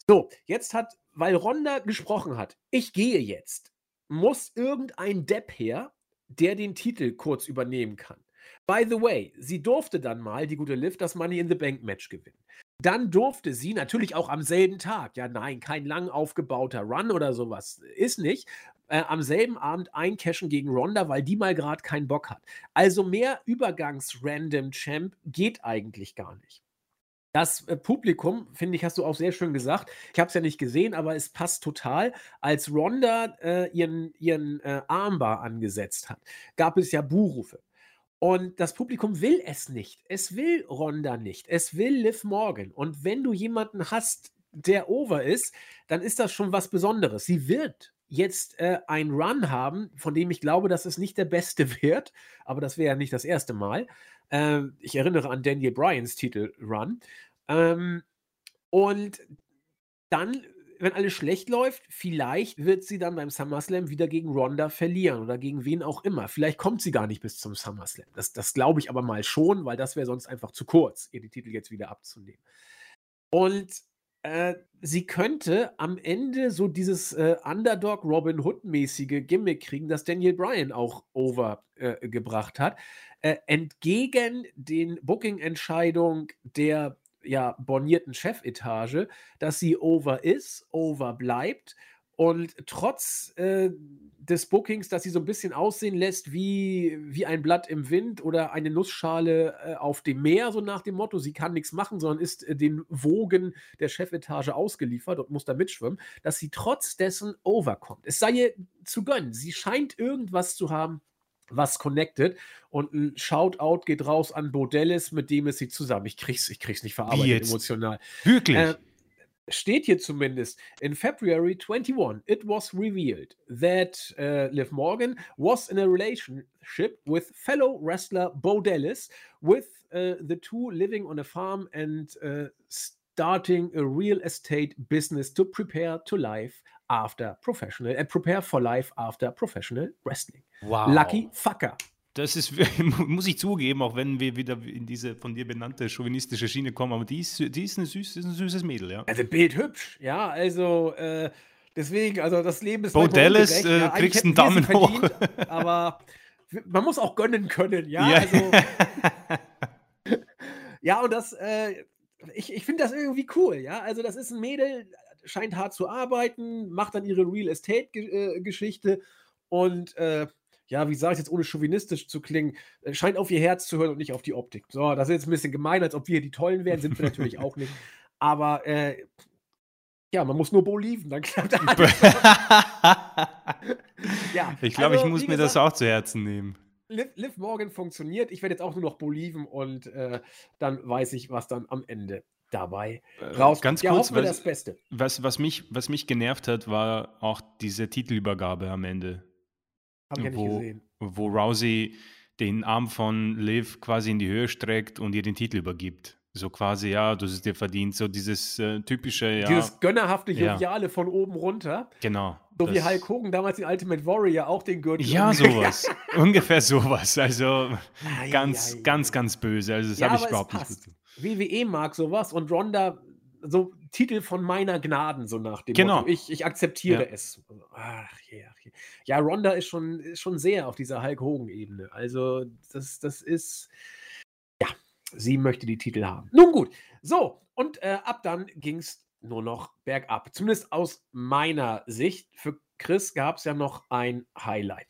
So, jetzt hat, weil Ronda gesprochen hat, ich gehe jetzt, muss irgendein Depp her, der den Titel kurz übernehmen kann. By the way, sie durfte dann mal, die gute Liv, das Money in the Bank Match gewinnen. Dann durfte sie natürlich auch am selben Tag, ja nein, kein lang aufgebauter Run oder sowas, ist nicht, äh, am selben Abend eincashen gegen Ronda, weil die mal gerade keinen Bock hat. Also mehr Übergangs-Random-Champ geht eigentlich gar nicht. Das äh, Publikum, finde ich, hast du auch sehr schön gesagt. Ich habe es ja nicht gesehen, aber es passt total. Als Ronda äh, ihren, ihren äh, Armbar angesetzt hat, gab es ja Buhrufe. Und das Publikum will es nicht. Es will Ronda nicht. Es will Liv Morgan. Und wenn du jemanden hast, der over ist, dann ist das schon was Besonderes. Sie wird jetzt äh, einen Run haben, von dem ich glaube, dass es nicht der beste (laughs) wird, aber das wäre ja nicht das erste Mal. Ähm, ich erinnere an Daniel Bryans Titel Run. Ähm, und dann, wenn alles schlecht läuft, vielleicht wird sie dann beim SummerSlam wieder gegen Ronda verlieren oder gegen wen auch immer. Vielleicht kommt sie gar nicht bis zum SummerSlam. Das, das glaube ich aber mal schon, weil das wäre sonst einfach zu kurz, ihr die Titel jetzt wieder abzunehmen. Und äh, sie könnte am Ende so dieses äh, Underdog Robin Hood-mäßige Gimmick kriegen, das Daniel Bryan auch overgebracht äh, hat, äh, entgegen den Booking-Entscheidungen der ja, bornierten Chefetage, dass sie over ist, over bleibt und trotz äh, des Bookings, dass sie so ein bisschen aussehen lässt wie, wie ein Blatt im Wind oder eine Nussschale äh, auf dem Meer, so nach dem Motto, sie kann nichts machen, sondern ist äh, den Wogen der Chefetage ausgeliefert und muss da mitschwimmen, dass sie trotz dessen overkommt. Es sei ihr zu gönnen. Sie scheint irgendwas zu haben, was connected. Und ein Shoutout geht raus an Bodellis, mit dem ist sie zusammen. Ich krieg's, ich krieg's nicht verarbeitet emotional. Wirklich? Steht hier zumindest, in February 21, it was revealed that uh, Liv Morgan was in a relationship with fellow wrestler Bo Dallas, with uh, the two living on a farm and uh, starting a real estate business to prepare to life after professional, and prepare for life after professional wrestling. Wow. Lucky fucker. Das ist, (laughs) muss ich zugeben, auch wenn wir wieder in diese von dir benannte chauvinistische Schiene kommen, aber die ist, die ist, eine süß, ist ein süßes Mädel, ja. Also Bild hübsch, ja, also äh, deswegen, also das Leben ist Bo Dallas, äh, ja, kriegst einen Daumen hoch. (laughs) aber man muss auch gönnen können, ja, ja. also (laughs) ja, und das, äh, ich, ich finde das irgendwie cool, ja, also das ist ein Mädel, scheint hart zu arbeiten, macht dann ihre Real Estate-Geschichte äh, und äh, ja, wie sage ich jetzt, ohne chauvinistisch zu klingen, äh, scheint auf ihr Herz zu hören und nicht auf die Optik. So, das ist jetzt ein bisschen gemein, als ob wir die Tollen wären, sind wir natürlich auch nicht. Aber äh, ja, man muss nur Boliven, dann klappt (laughs) alles. ja, ich glaube, also, ich muss mir gesagt, das auch zu Herzen nehmen. Liv, Liv Morgan funktioniert. Ich werde jetzt auch nur noch Boliven und äh, dann weiß ich, was dann am Ende dabei äh, raus. Ganz ja, kurz, was, das Beste. Was, was, mich, was mich genervt hat, war auch diese Titelübergabe am Ende. Hab ich ja nicht gesehen. Wo Rousey den Arm von Liv quasi in die Höhe streckt und ihr den Titel übergibt. So quasi, ja, du hast dir verdient. So dieses äh, typische, ja. Dieses gönnerhafte Joviale ja. von oben runter. Genau. So wie Hulk Hogan damals in Ultimate Warrior auch den Gürtel. Ja, sowas. (laughs) Ungefähr sowas. Also ganz, ganz, ganz böse. Also das ja, habe ich überhaupt nicht gut. WWE mag sowas und Ronda so Titel von meiner Gnaden, so nach dem genau. Motto. Ich, ich akzeptiere ja. es. Ach, yeah, yeah. Ja, Ronda ist schon, ist schon sehr auf dieser Hulk Hogan-Ebene. Also, das, das ist. Ja, sie möchte die Titel haben. Nun gut. So, und äh, ab dann ging es nur noch bergab. Zumindest aus meiner Sicht. Für Chris gab es ja noch ein Highlight.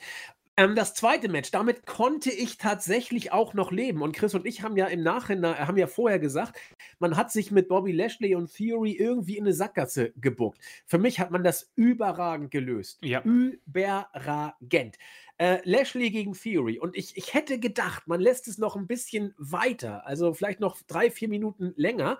Ähm, das zweite Match, damit konnte ich tatsächlich auch noch leben. Und Chris und ich haben ja im Nachhinein, haben ja vorher gesagt, man hat sich mit Bobby Lashley und Theory irgendwie in eine Sackgasse gebuckt. Für mich hat man das überragend gelöst. Ja. Überragend. Äh, Lashley gegen Theory. Und ich, ich hätte gedacht, man lässt es noch ein bisschen weiter, also vielleicht noch drei, vier Minuten länger.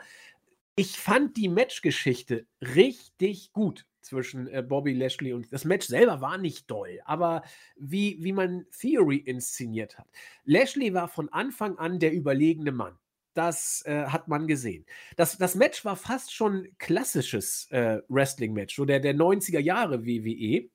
Ich fand die Matchgeschichte richtig gut zwischen äh, Bobby Lashley und das Match selber war nicht doll, aber wie, wie man Theory inszeniert hat. Lashley war von Anfang an der überlegene Mann. Das äh, hat man gesehen. Das, das Match war fast schon klassisches äh, Wrestling-Match, so der, der 90er Jahre WWE.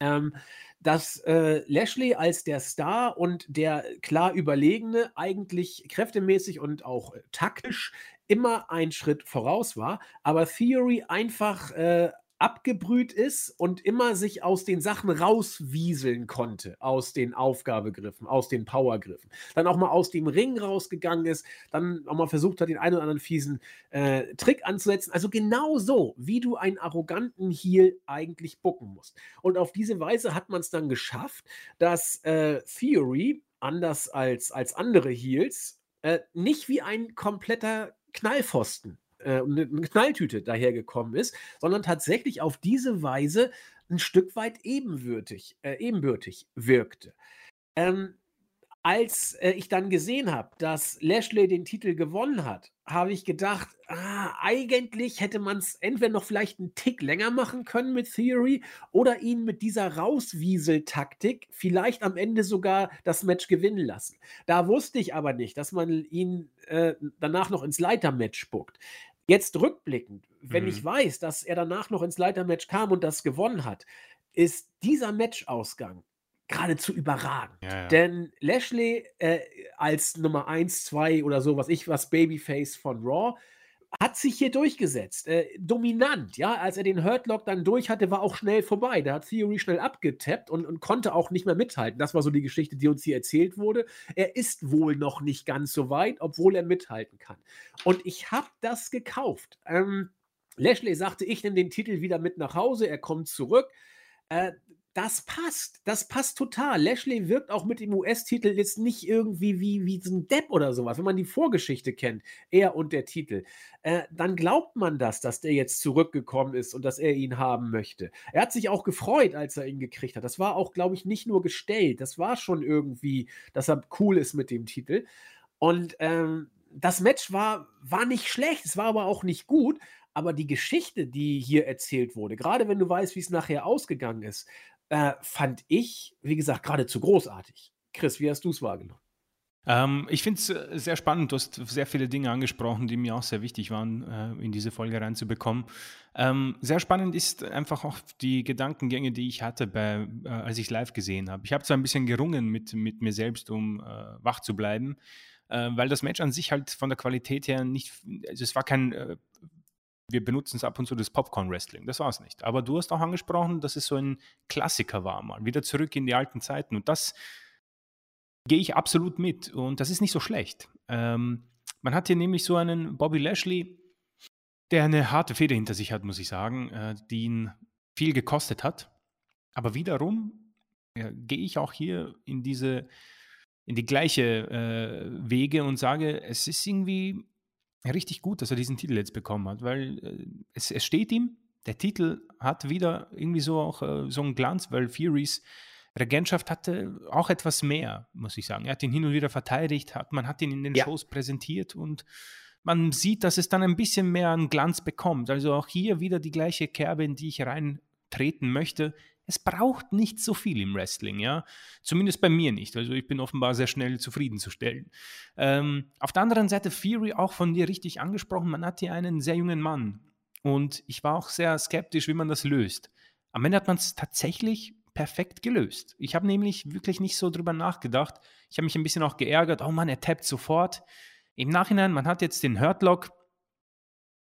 Ähm, dass äh, Lashley als der Star und der klar Überlegene eigentlich kräftemäßig und auch äh, taktisch immer einen Schritt voraus war, aber Theory einfach äh, abgebrüht ist und immer sich aus den Sachen rauswieseln konnte, aus den Aufgabegriffen, aus den Powergriffen. Dann auch mal aus dem Ring rausgegangen ist, dann auch mal versucht hat, den einen oder anderen fiesen äh, Trick anzusetzen. Also genau so, wie du einen arroganten Heel eigentlich bucken musst. Und auf diese Weise hat man es dann geschafft, dass äh, Theory, anders als, als andere Heels, äh, nicht wie ein kompletter Knallpfosten äh, eine Knalltüte dahergekommen ist, sondern tatsächlich auf diese Weise ein Stück weit ebenbürtig, äh, ebenbürtig wirkte. Ähm, als äh, ich dann gesehen habe, dass Lashley den Titel gewonnen hat, habe ich gedacht, ah, eigentlich hätte man es entweder noch vielleicht einen Tick länger machen können mit Theory oder ihn mit dieser Rauswiesel-Taktik vielleicht am Ende sogar das Match gewinnen lassen. Da wusste ich aber nicht, dass man ihn äh, danach noch ins Leitermatch spuckt. Jetzt rückblickend, wenn mhm. ich weiß, dass er danach noch ins Leitermatch kam und das gewonnen hat, ist dieser Matchausgang geradezu überragend. Ja, ja. Denn Lashley äh, als Nummer 1, 2 oder so, was ich was, Babyface von Raw, hat sich hier durchgesetzt. Äh, dominant, ja. Als er den Hurtlock dann durch hatte, war auch schnell vorbei. Da hat Theory schnell abgetappt und, und konnte auch nicht mehr mithalten. Das war so die Geschichte, die uns hier erzählt wurde. Er ist wohl noch nicht ganz so weit, obwohl er mithalten kann. Und ich habe das gekauft. Ähm, Lashley sagte, ich nehme den Titel wieder mit nach Hause, er kommt zurück. Äh, das passt. Das passt total. Lashley wirkt auch mit dem US-Titel jetzt nicht irgendwie wie, wie so ein Depp oder sowas. Wenn man die Vorgeschichte kennt, er und der Titel, äh, dann glaubt man das, dass der jetzt zurückgekommen ist und dass er ihn haben möchte. Er hat sich auch gefreut, als er ihn gekriegt hat. Das war auch, glaube ich, nicht nur gestellt. Das war schon irgendwie, dass er cool ist mit dem Titel. Und ähm, das Match war, war nicht schlecht, es war aber auch nicht gut. Aber die Geschichte, die hier erzählt wurde, gerade wenn du weißt, wie es nachher ausgegangen ist, äh, fand ich, wie gesagt, geradezu großartig. Chris, wie hast du es wahrgenommen? Ähm, ich finde es äh, sehr spannend. Du hast sehr viele Dinge angesprochen, die mir auch sehr wichtig waren, äh, in diese Folge reinzubekommen. Ähm, sehr spannend ist einfach auch die Gedankengänge, die ich hatte, bei, äh, als ich live gesehen habe. Ich habe zwar ein bisschen gerungen mit, mit mir selbst, um äh, wach zu bleiben, äh, weil das Match an sich halt von der Qualität her nicht, also es war kein äh, wir benutzen es ab und zu das Popcorn-Wrestling. Das war es nicht. Aber du hast auch angesprochen, dass es so ein Klassiker war, mal wieder zurück in die alten Zeiten. Und das gehe ich absolut mit. Und das ist nicht so schlecht. Ähm, man hat hier nämlich so einen Bobby Lashley, der eine harte Feder hinter sich hat, muss ich sagen, äh, die ihn viel gekostet hat. Aber wiederum ja, gehe ich auch hier in diese in die gleiche äh, Wege und sage, es ist irgendwie richtig gut, dass er diesen Titel jetzt bekommen hat, weil äh, es, es, steht ihm, der Titel hat wieder irgendwie so auch äh, so einen Glanz, weil Furies Regentschaft hatte auch etwas mehr, muss ich sagen. Er hat ihn hin und wieder verteidigt, hat, man hat ihn in den ja. Shows präsentiert und man sieht, dass es dann ein bisschen mehr einen Glanz bekommt. Also auch hier wieder die gleiche Kerbe, in die ich reintreten möchte es braucht nicht so viel im Wrestling, ja. Zumindest bei mir nicht. Also ich bin offenbar sehr schnell zufriedenzustellen. Ähm, auf der anderen Seite, Fury auch von dir richtig angesprochen, man hat hier einen sehr jungen Mann. Und ich war auch sehr skeptisch, wie man das löst. am Ende hat man es tatsächlich perfekt gelöst. Ich habe nämlich wirklich nicht so drüber nachgedacht. Ich habe mich ein bisschen auch geärgert. Oh Mann, er tappt sofort. Im Nachhinein, man hat jetzt den Hurtlock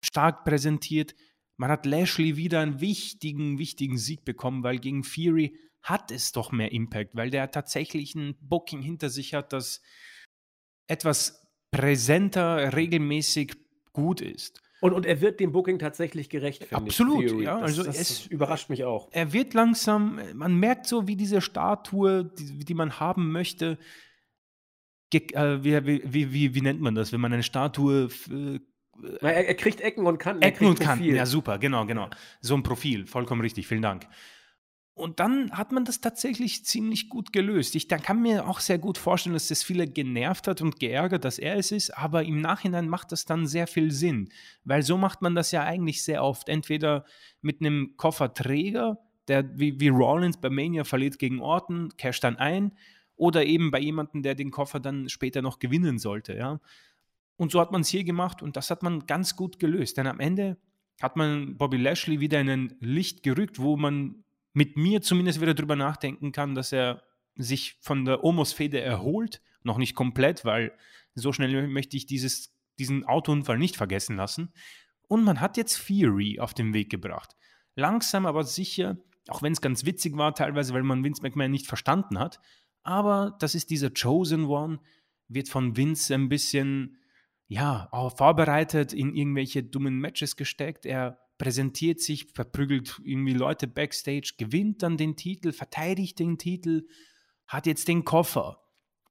stark präsentiert. Man hat Lashley wieder einen wichtigen, wichtigen Sieg bekommen, weil gegen Fury hat es doch mehr Impact, weil der tatsächlich ein Booking hinter sich hat, das etwas präsenter, regelmäßig gut ist. Und, und er wird dem Booking tatsächlich gerecht, Absolut, ich, ja. Das, also das es überrascht mich auch. Er wird langsam, man merkt so, wie diese Statue, die, die man haben möchte, äh, wie, wie, wie, wie, nennt man das, wenn man eine Statue äh, er, er, kriegt Ecken und Kanten. Ecken und Kanten, ja super, genau, genau. So ein Profil, vollkommen richtig, vielen Dank. Und dann hat man das tatsächlich ziemlich gut gelöst. Ich dann kann mir auch sehr gut vorstellen, dass das viele genervt hat und geärgert, dass er es ist, aber im Nachhinein macht das dann sehr viel Sinn, weil so macht man das ja eigentlich sehr oft. Entweder mit einem Kofferträger, der wie, wie Rollins bei Mania verliert gegen Orton, casht dann ein, oder eben bei jemandem, der den Koffer dann später noch gewinnen sollte. Ja? Und so hat man es hier gemacht und das hat man ganz gut gelöst. Denn am Ende hat man Bobby Lashley wieder in ein Licht gerückt, wo man mit mir zumindest wieder drüber nachdenken kann, dass er sich von der Omos-Fehde erholt. Noch nicht komplett, weil so schnell möchte ich dieses, diesen Autounfall nicht vergessen lassen. Und man hat jetzt Fury auf den Weg gebracht. Langsam, aber sicher, auch wenn es ganz witzig war, teilweise, weil man Vince McMahon nicht verstanden hat. Aber das ist dieser Chosen One, wird von Vince ein bisschen, ja, vorbereitet, in irgendwelche dummen Matches gesteckt. Er präsentiert sich, verprügelt irgendwie Leute backstage, gewinnt dann den Titel, verteidigt den Titel, hat jetzt den Koffer.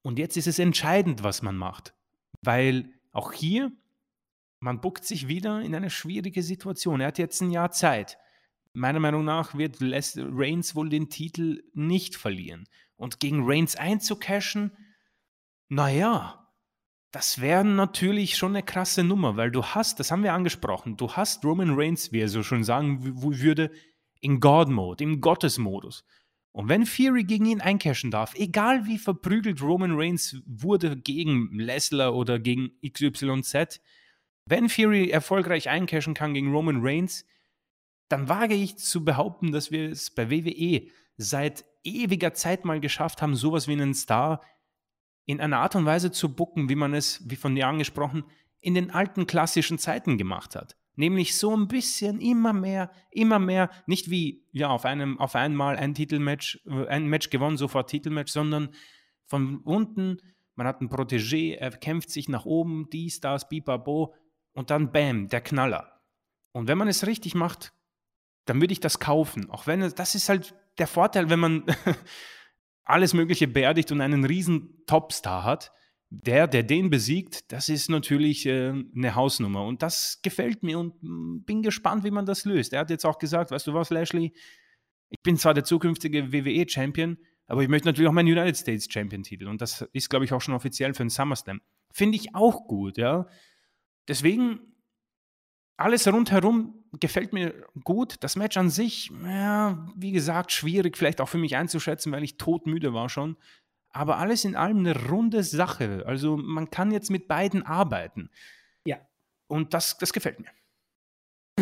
Und jetzt ist es entscheidend, was man macht. Weil auch hier, man buckt sich wieder in eine schwierige Situation. Er hat jetzt ein Jahr Zeit. Meiner Meinung nach wird Les Reigns wohl den Titel nicht verlieren. Und gegen Reigns einzucashen, naja, das wäre natürlich schon eine krasse Nummer, weil du hast, das haben wir angesprochen, du hast Roman Reigns, wie er so schon sagen würde, in God-Mode, im Gottesmodus. Und wenn Fury gegen ihn eincashen darf, egal wie verprügelt Roman Reigns wurde gegen Lesnar oder gegen XYZ, wenn Fury erfolgreich eincashen kann gegen Roman Reigns, dann wage ich zu behaupten, dass wir es bei WWE seit ewiger Zeit mal geschafft haben, sowas wie einen Star in einer Art und Weise zu bucken, wie man es, wie von dir angesprochen, in den alten klassischen Zeiten gemacht hat. Nämlich so ein bisschen immer mehr, immer mehr, nicht wie ja auf einem, auf einmal ein Titelmatch, äh, ein Match gewonnen, sofort Titelmatch, sondern von unten, man hat einen Protégé, er kämpft sich nach oben, die Stars, Bipabo und dann Bam, der Knaller. Und wenn man es richtig macht, dann würde ich das kaufen. Auch wenn das ist halt der Vorteil, wenn man (laughs) alles Mögliche beerdigt und einen riesen Topstar hat, der, der den besiegt, das ist natürlich äh, eine Hausnummer. Und das gefällt mir und mm, bin gespannt, wie man das löst. Er hat jetzt auch gesagt, weißt du was, Lashley, ich bin zwar der zukünftige WWE-Champion, aber ich möchte natürlich auch meinen United States Champion-Titel. Und das ist, glaube ich, auch schon offiziell für den SummerSlam. Finde ich auch gut, ja. Deswegen alles rundherum gefällt mir gut. Das Match an sich, ja, wie gesagt, schwierig vielleicht auch für mich einzuschätzen, weil ich todmüde war schon. Aber alles in allem eine runde Sache. Also man kann jetzt mit beiden arbeiten. Ja. Und das, das gefällt mir.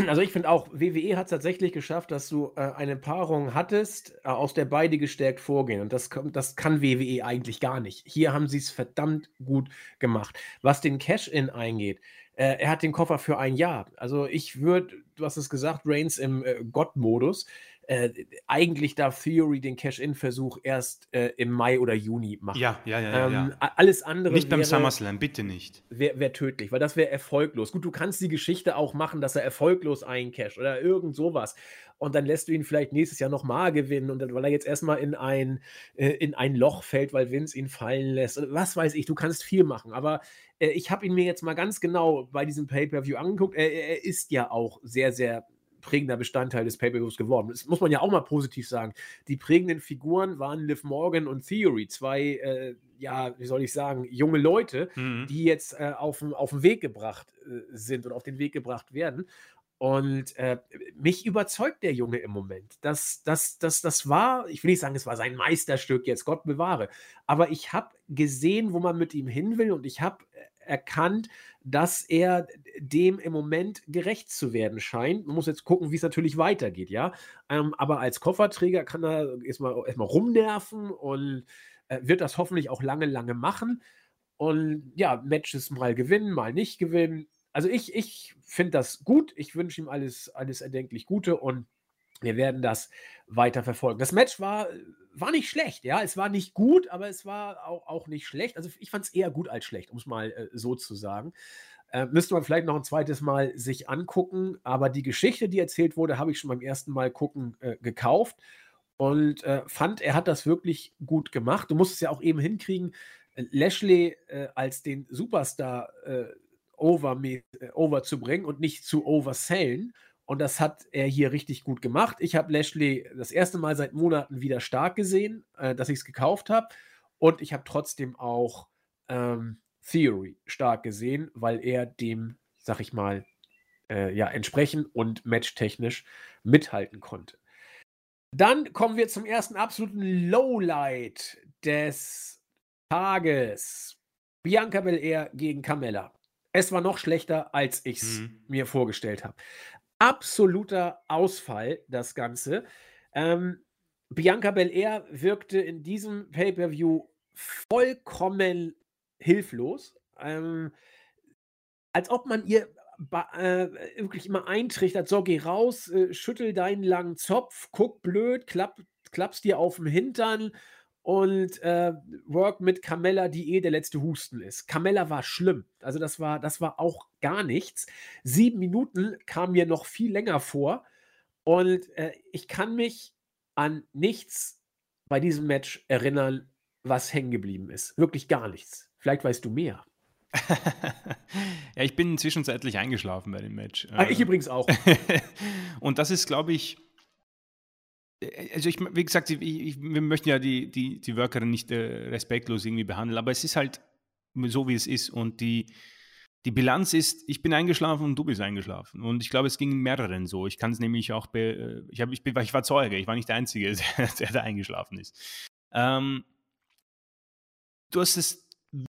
Also ich finde auch, WWE hat es tatsächlich geschafft, dass du äh, eine Paarung hattest, äh, aus der beide gestärkt vorgehen. Und das, das kann WWE eigentlich gar nicht. Hier haben sie es verdammt gut gemacht. Was den Cash-In eingeht, äh, er hat den Koffer für ein Jahr. Also ich würde, du hast es gesagt, Reigns im äh, Gott-Modus. Äh, eigentlich darf Theory den Cash-In-Versuch erst äh, im Mai oder Juni machen. Ja, ja, ja. Ähm, ja. Alles andere. Nicht beim wäre, SummerSlam, bitte nicht. Wäre wär tödlich, weil das wäre erfolglos. Gut, du kannst die Geschichte auch machen, dass er erfolglos eincasht oder irgend sowas. Und dann lässt du ihn vielleicht nächstes Jahr nochmal gewinnen und dann, weil er jetzt erstmal in ein, äh, in ein Loch fällt, weil Vince ihn fallen lässt. Was weiß ich, du kannst viel machen. Aber äh, ich habe ihn mir jetzt mal ganz genau bei diesem Pay-Per-View angeguckt. Er, er ist ja auch sehr, sehr prägender Bestandteil des Pay-Per-Views geworden. Das muss man ja auch mal positiv sagen. Die prägenden Figuren waren Liv Morgan und Theory, zwei, äh, ja, wie soll ich sagen, junge Leute, mhm. die jetzt äh, auf, den Weg gebracht äh, sind und auf den Weg gebracht werden. Und äh, mich überzeugt der Junge im Moment. Das, das, das, das war, ich will nicht sagen, es war sein Meisterstück jetzt, Gott bewahre. Aber ich habe gesehen, wo man mit ihm hin will und ich habe erkannt, dass er dem im Moment gerecht zu werden scheint. Man muss jetzt gucken, wie es natürlich weitergeht, ja. Ähm, aber als Kofferträger kann er erstmal erst rumnerven und äh, wird das hoffentlich auch lange, lange machen. Und ja, Matches mal gewinnen, mal nicht gewinnen. Also ich, ich finde das gut. Ich wünsche ihm alles, alles erdenklich Gute und wir werden das weiter verfolgen. Das Match war, war nicht schlecht, ja. Es war nicht gut, aber es war auch, auch nicht schlecht. Also ich fand es eher gut als schlecht, um es mal äh, so zu sagen. Äh, müsste man vielleicht noch ein zweites Mal sich angucken, aber die Geschichte, die erzählt wurde, habe ich schon beim ersten Mal gucken äh, gekauft und äh, fand, er hat das wirklich gut gemacht. Du musst es ja auch eben hinkriegen, Lashley äh, als den Superstar äh, over, over zu bringen und nicht zu oversellen. Und das hat er hier richtig gut gemacht. Ich habe Lashley das erste Mal seit Monaten wieder stark gesehen, äh, dass ich es gekauft habe. Und ich habe trotzdem auch ähm, Theory stark gesehen, weil er dem, sag ich mal, äh, ja, entsprechen und matchtechnisch mithalten konnte. Dann kommen wir zum ersten absoluten Lowlight des Tages. Bianca Belair gegen Carmella. Es war noch schlechter, als ich es mhm. mir vorgestellt habe absoluter Ausfall, das Ganze. Ähm, Bianca Belair wirkte in diesem Pay-Per-View vollkommen hilflos. Ähm, als ob man ihr äh, wirklich immer eintrichtert, so geh raus, äh, schüttel deinen langen Zopf, guck blöd, klapp, klappst dir auf den Hintern und äh, Work mit Carmella, die eh der letzte Husten ist. Carmella war schlimm. Also das war, das war auch gar nichts. Sieben Minuten kam mir noch viel länger vor. Und äh, ich kann mich an nichts bei diesem Match erinnern, was hängen geblieben ist. Wirklich gar nichts. Vielleicht weißt du mehr. (laughs) ja, ich bin zwischenzeitlich eingeschlafen bei dem Match. Ah, ich übrigens auch. (laughs) und das ist, glaube ich, äh, also ich, wie gesagt, ich, ich, wir möchten ja die, die, die Workerin nicht äh, respektlos irgendwie behandeln, aber es ist halt so, wie es ist. Und die, die Bilanz ist, ich bin eingeschlafen und du bist eingeschlafen. Und ich glaube, es ging mehreren so. Ich kann es nämlich auch, be, äh, ich, hab, ich, bin, ich war Zeuge, ich war nicht der Einzige, (laughs) der, der da eingeschlafen ist. Ähm, du hast es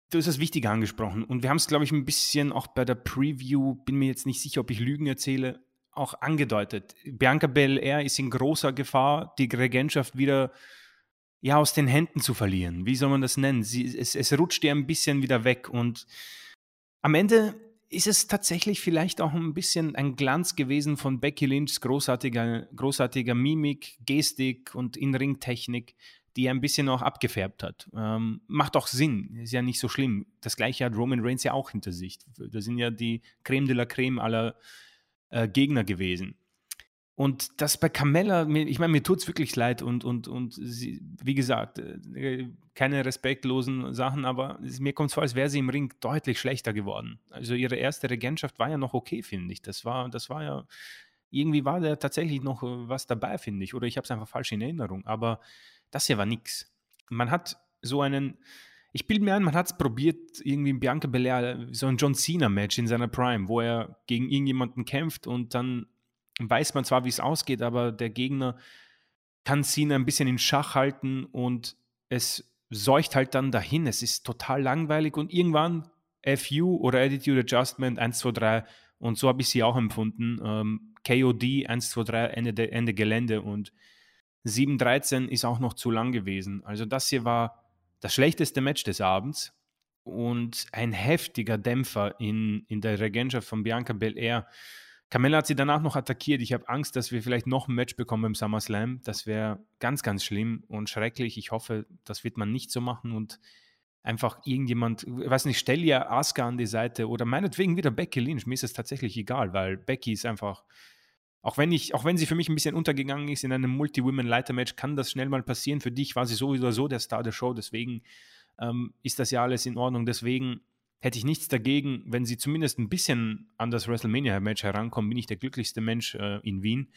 Du hast das Wichtige angesprochen und wir haben es, glaube ich, ein bisschen auch bei der Preview, bin mir jetzt nicht sicher, ob ich Lügen erzähle, auch angedeutet. Bianca Belair ist in großer Gefahr, die Regentschaft wieder ja, aus den Händen zu verlieren. Wie soll man das nennen? Sie, es, es rutscht ihr ein bisschen wieder weg und am Ende ist es tatsächlich vielleicht auch ein bisschen ein Glanz gewesen von Becky Lynchs großartiger, großartiger Mimik, Gestik und In-Ring-Technik, die ein bisschen auch abgefärbt hat. Ähm, macht auch Sinn, ist ja nicht so schlimm. Das gleiche hat Roman Reigns ja auch hinter sich. Da sind ja die Creme de la Creme aller äh, Gegner gewesen. Und das bei Carmella, ich meine, mir tut es wirklich leid und, und, und sie, wie gesagt, äh, keine respektlosen Sachen, aber mir kommt es vor, als wäre sie im Ring deutlich schlechter geworden. Also ihre erste Regentschaft war ja noch okay, finde ich. Das war, das war ja, irgendwie war da tatsächlich noch äh, was dabei, finde ich. Oder ich habe es einfach falsch in Erinnerung. Aber das hier war nichts. Man hat so einen, ich bilde mir ein, man hat es probiert, irgendwie in Bianca Belair, so ein John Cena-Match in seiner Prime, wo er gegen irgendjemanden kämpft und dann weiß man zwar, wie es ausgeht, aber der Gegner kann Cena ein bisschen in Schach halten und es seucht halt dann dahin. Es ist total langweilig und irgendwann FU oder Attitude Adjustment 1, 2, 3 und so habe ich sie auch empfunden. Ähm, KOD 1, 2, 3, Ende, Ende Gelände und 7, 13 ist auch noch zu lang gewesen. Also das hier war das schlechteste Match des Abends und ein heftiger Dämpfer in, in der Regentschaft von Bianca Belair. Carmella hat sie danach noch attackiert. Ich habe Angst, dass wir vielleicht noch ein Match bekommen im SummerSlam. Das wäre ganz, ganz schlimm und schrecklich. Ich hoffe, das wird man nicht so machen und einfach irgendjemand, ich weiß nicht, stell ja Asuka an die Seite oder meinetwegen wieder Becky Lynch. Mir ist es tatsächlich egal, weil Becky ist einfach, auch wenn ich, auch wenn sie für mich ein bisschen untergegangen ist in einem Multi-Women-Leiter-Match, kann das schnell mal passieren. Für dich war sie sowieso so der Star der Show, deswegen ähm, ist das ja alles in Ordnung. Deswegen hätte ich nichts dagegen, wenn sie zumindest ein bisschen an das WrestleMania-Match herankommen, bin ich der glücklichste Mensch äh, in Wien.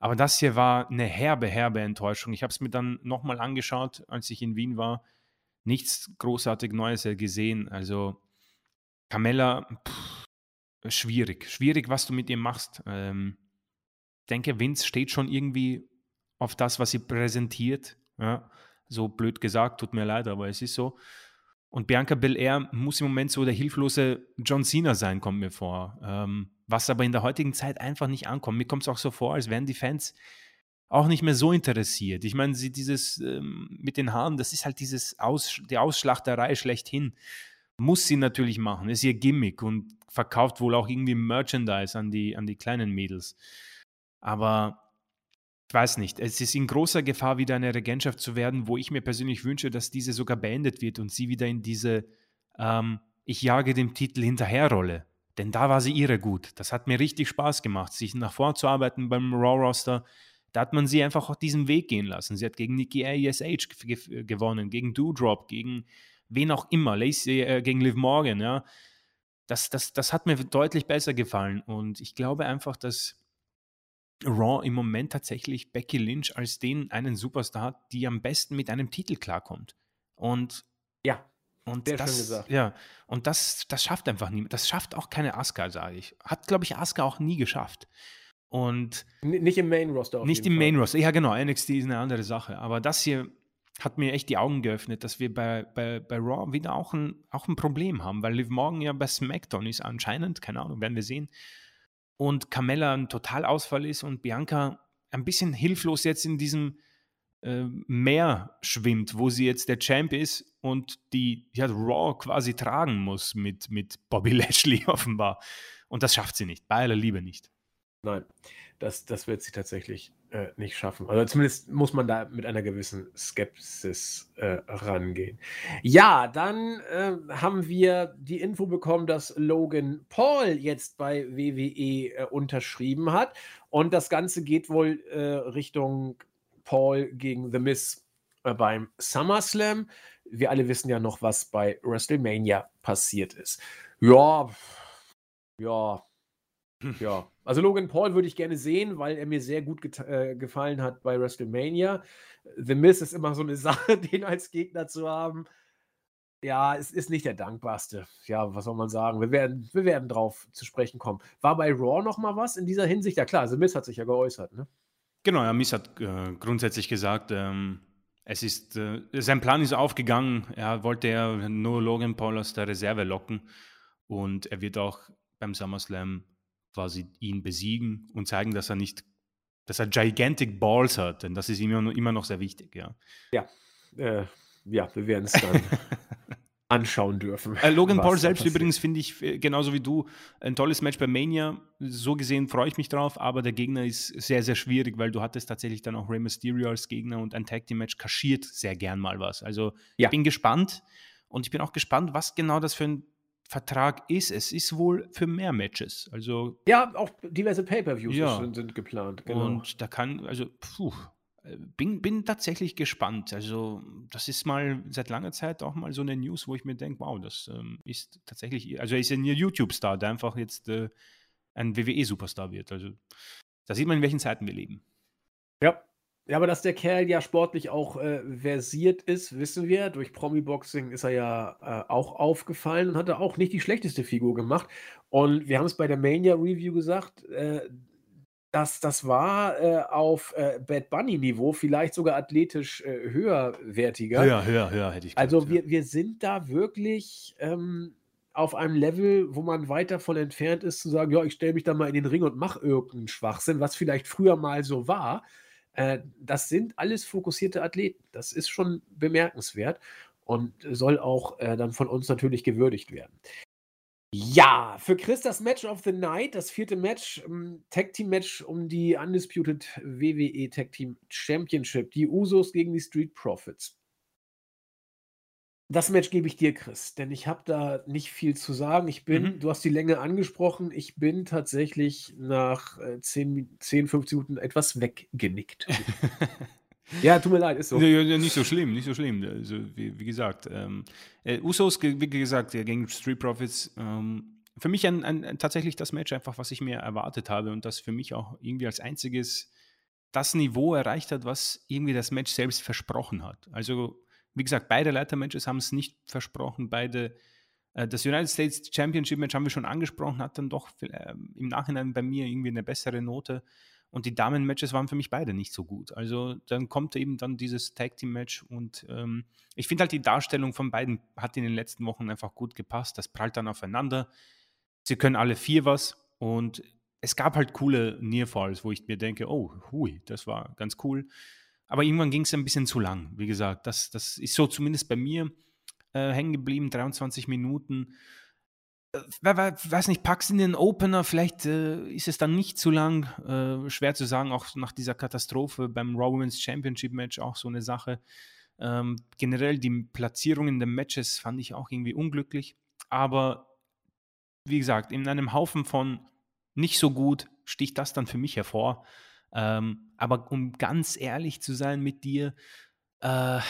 Aber das hier war eine herbe, herbe Enttäuschung. Ich habe es mir dann nochmal angeschaut, als ich in Wien war. Nichts großartig Neues gesehen. Also Carmella, pff, schwierig. Schwierig, was du mit ihr machst. Ähm, denke, Vince steht schon irgendwie auf das, was sie präsentiert. Ja, so blöd gesagt, tut mir leid, aber es ist so. Und Bianca Belair muss im Moment so der hilflose John Cena sein, kommt mir vor. Ähm, was aber in der heutigen Zeit einfach nicht ankommt. Mir kommt es auch so vor, als wären die Fans auch nicht mehr so interessiert. Ich meine, sie dieses ähm, mit den Haaren, das ist halt dieses Aus, die Ausschlachterei schlechthin. Muss sie natürlich machen, ist ihr Gimmick und verkauft wohl auch irgendwie Merchandise an die, an die kleinen Mädels. Aber ich weiß nicht, es ist in großer Gefahr, wieder eine Regentschaft zu werden, wo ich mir persönlich wünsche, dass diese sogar beendet wird und sie wieder in diese ähm, Ich jage dem Titel hinterherrolle. Denn da war sie irre gut. Das hat mir richtig Spaß gemacht, sich nach vorn zu arbeiten beim Raw-Roster. Da hat man sie einfach auch diesen Weg gehen lassen. Sie hat gegen Nikki ASH gewonnen, gegen Doudrop, gegen wen auch immer, Lacey, äh, gegen Liv Morgan, ja. Das, das, das hat mir deutlich besser gefallen. Und ich glaube einfach, dass Raw im Moment tatsächlich Becky Lynch als den einen Superstar hat, die am besten mit einem Titel klarkommt. Und ja, und Sehr das. Ja, und das, das schafft einfach niemand. Das schafft auch keine Asuka, sage ich. Hat, glaube ich, Asuka auch nie geschafft. Und N nicht im Main Roster. nicht im Fall. Main Roster. Ja, genau. NXT ist eine andere Sache. Aber das hier hat mir echt die Augen geöffnet, dass wir bei, bei, bei Raw wieder auch ein, auch ein Problem haben, weil Liv Morgan ja bei SmackDown ist anscheinend, keine Ahnung, werden wir sehen. Und Carmella ein Totalausfall ist und Bianca ein bisschen hilflos jetzt in diesem äh, Meer schwimmt, wo sie jetzt der Champ ist und die ja, Raw quasi tragen muss mit, mit Bobby (laughs) Lashley offenbar. Und das schafft sie nicht, bei aller Liebe nicht. Nein, das, das wird sie tatsächlich äh, nicht schaffen. Also zumindest muss man da mit einer gewissen Skepsis äh, rangehen. Ja, dann äh, haben wir die Info bekommen, dass Logan Paul jetzt bei WWE äh, unterschrieben hat. Und das Ganze geht wohl äh, Richtung Paul gegen The Miz äh, beim SummerSlam. Wir alle wissen ja noch, was bei WrestleMania passiert ist. Ja, ja, (laughs) ja. Also Logan Paul würde ich gerne sehen, weil er mir sehr gut äh, gefallen hat bei WrestleMania. The Miz ist immer so eine (laughs) Sache, den als Gegner zu haben. Ja, es ist nicht der dankbarste. Ja, was soll man sagen? Wir werden, wir werden drauf zu sprechen kommen. War bei Raw noch mal was in dieser Hinsicht? Ja klar, The Miz hat sich ja geäußert, ne? Genau, ja, Miss hat äh, grundsätzlich gesagt, ähm, es ist, äh, sein Plan ist aufgegangen. Er wollte ja nur Logan Paul aus der Reserve locken und er wird auch beim SummerSlam quasi ihn besiegen und zeigen, dass er nicht, dass er gigantic Balls hat, denn das ist immer, immer noch sehr wichtig, ja. Ja, äh, ja, wir werden es dann (laughs) anschauen dürfen. Äh, Logan Paul selbst übrigens finde ich äh, genauso wie du ein tolles Match bei Mania. So gesehen freue ich mich drauf, aber der Gegner ist sehr, sehr schwierig, weil du hattest tatsächlich dann auch Rey Mysterio als Gegner und ein Tag Team Match kaschiert sehr gern mal was. Also ja. ich bin gespannt und ich bin auch gespannt, was genau das für ein Vertrag ist. Es ist wohl für mehr Matches. Also ja, auch diverse Pay-per-Views ja. sind, sind, geplant. Genau. Und da kann also puh, bin, bin tatsächlich gespannt. Also, das ist mal seit langer Zeit auch mal so eine News, wo ich mir denke, wow, das ähm, ist tatsächlich, also er ist ein YouTube-Star, der einfach jetzt äh, ein WWE-Superstar wird. Also, da sieht man, in welchen Zeiten wir leben. Ja. Ja, aber dass der Kerl ja sportlich auch äh, versiert ist, wissen wir. Durch Promi-Boxing ist er ja äh, auch aufgefallen und hat auch nicht die schlechteste Figur gemacht. Und wir haben es bei der Mania-Review gesagt, äh, das das war, äh, auf, äh, Bad Bunny-Niveau, vielleicht sogar athletisch, äh, höherwertiger. Höher, höher, höher hätte ich Also, gesagt, ja. wir wir sind da wirklich, ähm, auf einem Level, wo man weit davon entfernt ist zu sagen: „Ja, ich stelle mich da mal in den Ring und mache irgendeinen Schwachsinn“, was vielleicht früher mal so war. Äh, das sind alles fokussierte Athleten. Das ist schon bemerkenswert und soll auch, äh, dann von uns natürlich gewürdigt werden. Ja, für Chris das Match of the Night, das vierte Match, ähm, Tag Team Match um die Undisputed WWE Tag Team Championship, die Usos gegen die Street Profits. Das Match gebe ich dir, Chris, denn ich habe da nicht viel zu sagen. Ich bin, mhm. du hast die Länge angesprochen, ich bin tatsächlich nach äh, 10, 10 15 Minuten etwas weggenickt. (laughs) Ja, tut mir leid, ist so. Ja, ja, nicht so schlimm, nicht so schlimm. Also, wie, wie gesagt, ähm, äh, Usos, wie gesagt, gegen Street Profits, ähm, für mich ein, ein, tatsächlich das Match einfach, was ich mir erwartet habe und das für mich auch irgendwie als einziges das Niveau erreicht hat, was irgendwie das Match selbst versprochen hat. Also, wie gesagt, beide Leitermatches haben es nicht versprochen, beide äh, das United States Championship Match haben wir schon angesprochen, hat dann doch äh, im Nachhinein bei mir irgendwie eine bessere Note. Und die Damen-Matches waren für mich beide nicht so gut. Also dann kommt eben dann dieses Tag-Team-Match und ähm, ich finde halt die Darstellung von beiden hat in den letzten Wochen einfach gut gepasst. Das prallt dann aufeinander. Sie können alle vier was und es gab halt coole Nearfalls, wo ich mir denke, oh, hui, das war ganz cool. Aber irgendwann ging es ein bisschen zu lang. Wie gesagt, das, das ist so zumindest bei mir äh, hängen geblieben, 23 Minuten. Äh, weiß nicht, packst in den Opener, vielleicht äh, ist es dann nicht zu lang. Äh, schwer zu sagen, auch nach dieser Katastrophe beim Raw Women's Championship Match auch so eine Sache. Ähm, generell die Platzierungen der Matches fand ich auch irgendwie unglücklich. Aber wie gesagt, in einem Haufen von nicht so gut sticht das dann für mich hervor. Ähm, aber um ganz ehrlich zu sein mit dir, äh,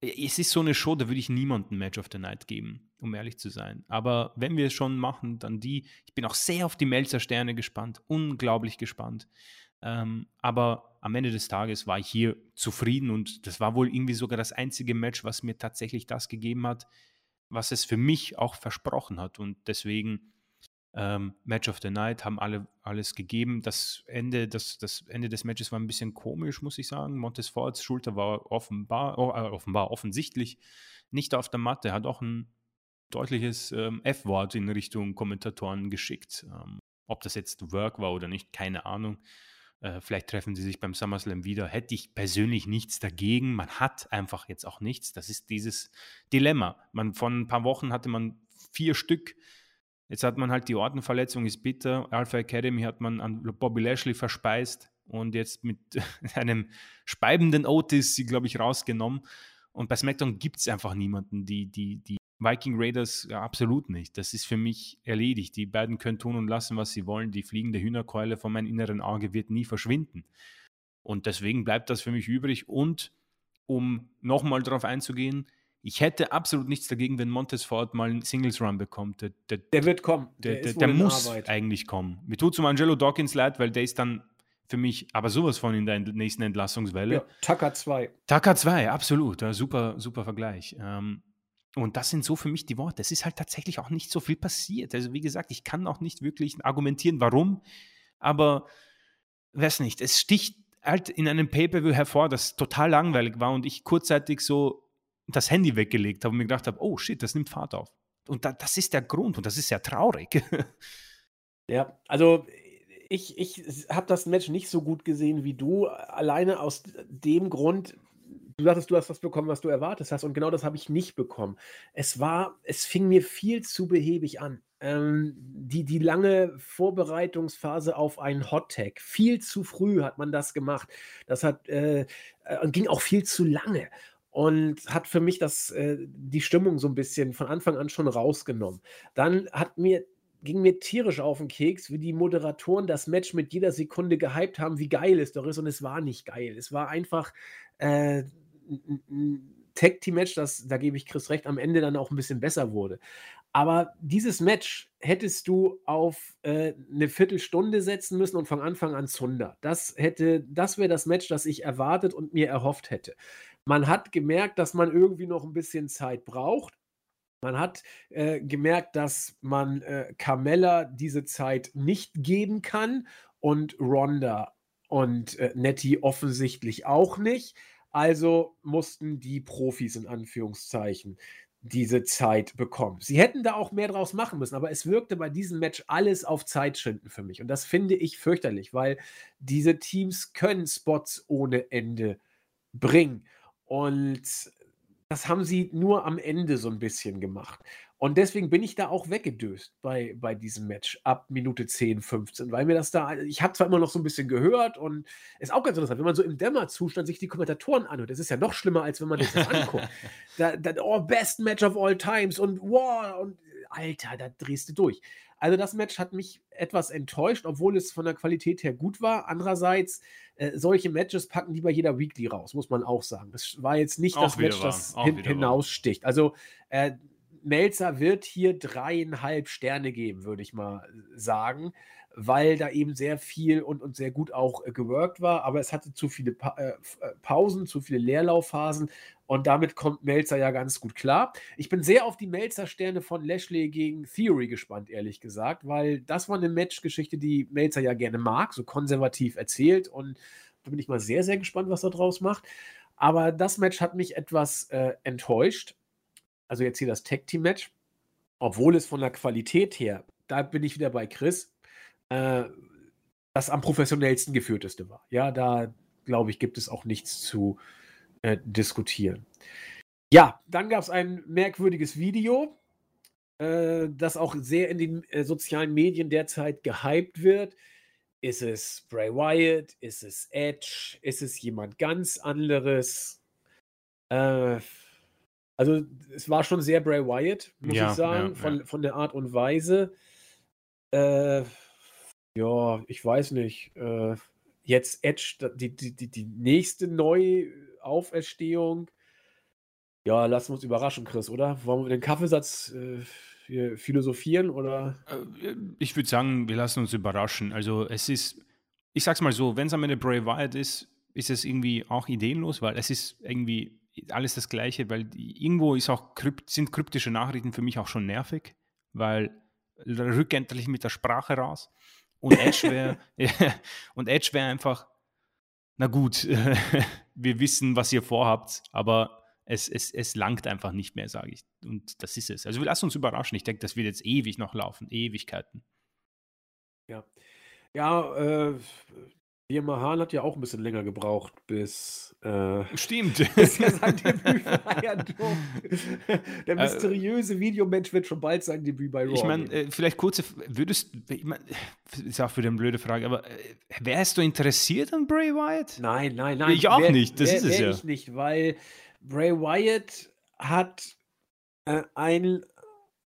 es ist so eine Show, da würde ich niemandem Match of the Night geben, um ehrlich zu sein. Aber wenn wir es schon machen, dann die. Ich bin auch sehr auf die Melzer-Sterne gespannt, unglaublich gespannt. Ähm, aber am Ende des Tages war ich hier zufrieden und das war wohl irgendwie sogar das einzige Match, was mir tatsächlich das gegeben hat, was es für mich auch versprochen hat. Und deswegen ähm, Match of the Night haben alle alles gegeben. Das Ende, das, das Ende des Matches war ein bisschen komisch, muss ich sagen. Montesforts Schulter war offenbar, oh, äh, offenbar offensichtlich nicht auf der Matte, hat auch ein deutliches ähm, F-Wort in Richtung Kommentatoren geschickt. Ähm, ob das jetzt Work war oder nicht, keine Ahnung. Äh, vielleicht treffen sie sich beim SummerSlam wieder. Hätte ich persönlich nichts dagegen. Man hat einfach jetzt auch nichts. Das ist dieses Dilemma. Man, von ein paar Wochen hatte man vier Stück Jetzt hat man halt die Ortenverletzung, ist bitter. Alpha Academy hat man an Bobby Lashley verspeist und jetzt mit (laughs) einem speibenden Otis sie, glaube ich, rausgenommen. Und bei SmackDown gibt es einfach niemanden, die, die, die Viking Raiders ja, absolut nicht. Das ist für mich erledigt. Die beiden können tun und lassen, was sie wollen. Die fliegende Hühnerkeule von meinem inneren Auge wird nie verschwinden. Und deswegen bleibt das für mich übrig. Und um nochmal darauf einzugehen, ich hätte absolut nichts dagegen, wenn Montesfort mal einen Singles Run bekommt. Der, der, der wird kommen. Der, der, der muss Arbeit. eigentlich kommen. Mir tut zum Angelo Dawkins leid, weil der ist dann für mich aber sowas von in der nächsten Entlassungswelle. Ja, Tucker 2. Tucker 2, absolut. Ja, super, super Vergleich. Ähm, und das sind so für mich die Worte. Es ist halt tatsächlich auch nicht so viel passiert. Also, wie gesagt, ich kann auch nicht wirklich argumentieren, warum, aber weiß nicht, es sticht halt in einem Pay-Per-View hervor, das total langweilig war und ich kurzzeitig so das Handy weggelegt habe und mir gedacht habe, oh shit, das nimmt Fahrt auf. Und da, das ist der Grund und das ist sehr traurig. (laughs) ja, also ich, ich habe das Match nicht so gut gesehen wie du, alleine aus dem Grund, du sagtest, du hast das bekommen, was du erwartet hast und genau das habe ich nicht bekommen. Es war, es fing mir viel zu behäbig an. Ähm, die, die lange Vorbereitungsphase auf einen Hot Tag. Viel zu früh hat man das gemacht. Das hat äh, äh, ging auch viel zu lange und hat für mich das, äh, die Stimmung so ein bisschen von Anfang an schon rausgenommen. Dann hat mir ging mir tierisch auf den Keks, wie die Moderatoren das Match mit jeder Sekunde gehypt haben, wie geil es doch ist und es war nicht geil. Es war einfach, äh, 'n Tag-Team-Match, das da gebe ich Chris recht, am Ende dann auch ein bisschen besser wurde. Aber dieses Match hättest du auf, äh, 'ne Viertelstunde setzen müssen und von Anfang an Zunder. Das das wäre das Match, das ich erwartet und mir erhofft hätte. Man hat gemerkt, dass man irgendwie noch ein bisschen Zeit braucht. Man hat, äh, gemerkt, dass man, äh, Carmella diese Zeit nicht geben kann und Ronda und, äh, Nettie offensichtlich auch nicht. Also mussten die Profis in Anführungszeichen diese Zeit bekommen. Sie hätten da auch mehr draus machen müssen, aber es wirkte bei diesem Match alles auf Zeitschinden für mich und das finde ich fürchterlich, weil diese Teams können Spots ohne Ende bringen. Und das haben sie nur am Ende so ein bisschen gemacht. Und deswegen bin ich da auch weggedöst bei bei diesem Match ab Minute 10, 15, weil mir das da ich habe zwar immer noch so ein bisschen gehört und ist auch ganz interessant, wenn man so im Dämmerzustand sich die Kommentatoren anhört, das ist ja noch schlimmer, als wenn man das anguckt. (laughs) Da da „Oh, best match of all times“ und „Wow“ und Alter, da drehst du durch. Also, das Match hat mich etwas enttäuscht, obwohl es von der Qualität her gut war. Andererseits, äh, solche Matches packen die bei jeder Weekly raus, muss man auch sagen. Das war jetzt nicht auch das Match, das hin, hinaussticht. Also, äh, Melzer wird hier dreieinhalb Sterne geben, würde ich mal sagen, weil da eben sehr viel und, und sehr gut auch äh, geworkt war, aber es hatte zu viele pa äh, äh, Pausen, zu viele Leerlaufphasen und damit kommt Melzer ja ganz gut klar. Ich bin sehr auf die Melzer-Sterne von Lashley gegen Theory gespannt, ehrlich gesagt, weil das war eine Matchgeschichte, die Melzer ja gerne mag, so konservativ erzählt und da bin ich mal sehr, sehr gespannt, was er draus macht. Aber das Match hat mich etwas äh, enttäuscht. Also jetzt hier das Tag-Team-Match. Obwohl es von der Qualität her, da bin ich wieder bei Chris, äh, das am professionellsten geführteste war. Ja, da glaube ich, gibt es auch nichts zu äh, diskutieren. Ja, dann gab es ein merkwürdiges Video, äh, das auch sehr in den äh, sozialen Medien derzeit gehypt wird. Ist es Bray Wyatt? Ist es Edge? Ist es jemand ganz anderes? Äh, also, es war schon sehr Bray Wyatt, muss Ja, ich sagen, ja, von, ja. von der Art und Weise. Äh, ja, ich weiß nicht. Äh, jetzt Edge, die, die, die, die nächste Neuauferstehung. Ja, lassen wir uns überraschen, Chris, oder? Wollen wir den Kaffeesatz äh, hier philosophieren oder? Äh, Ich würde sagen, wir lassen uns überraschen. Also es ist, ich sag's mal so, wenn es am Ende Bray Wyatt ist, ist es irgendwie auch ideenlos, weil es ist irgendwie alles das Gleiche, weil irgendwo ist auch krypt, sind kryptische Nachrichten für mich auch schon nervig, weil rückendlich mit der Sprache raus. Und Edge wäre (laughs) und Edge wäre einfach, na gut, (laughs) wir wissen, was ihr vorhabt, aber es, es, es langt einfach nicht mehr, sage ich. Und das ist es. Also lassen uns überraschen. Ich denke, das wird jetzt ewig noch laufen, Ewigkeiten. Ja. Ja, äh, Liam Mahan hat ja auch ein bisschen länger gebraucht, bis, äh, Stimmt. (laughs) bis er sein Debüt feiern durfte. Der Äh, mysteriöse Videomensch wird schon bald sein Debüt bei Raw. Ich meine, äh, vielleicht kurze, F- würdest, ich mein, ist auch wieder eine blöde Frage, aber äh, wärst du interessiert an Bray Wyatt? Nein, nein, nein. Ich auch wär- nicht, das wär- ist es ja. ich nicht, weil Bray Wyatt hat äh, ein,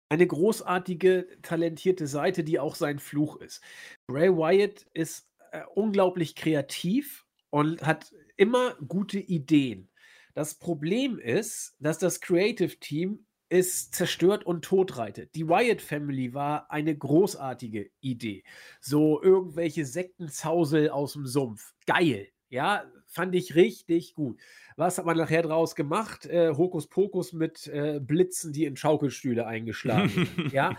eine großartige, talentierte Seite, die auch sein Fluch ist. Bray Wyatt ist äh, unglaublich kreativ und hat immer gute Ideen. Das Problem ist, dass das Creative Team ist zerstört und totreitet. Die Wyatt Family war eine großartige Idee. So irgendwelche Sektenzausel aus dem Sumpf. Geil. Ja, fand ich richtig gut. Was hat man nachher draus gemacht? Äh, Hokuspokus mit äh, Blitzen, die in Schaukelstühle eingeschlagen werden. (laughs) ja.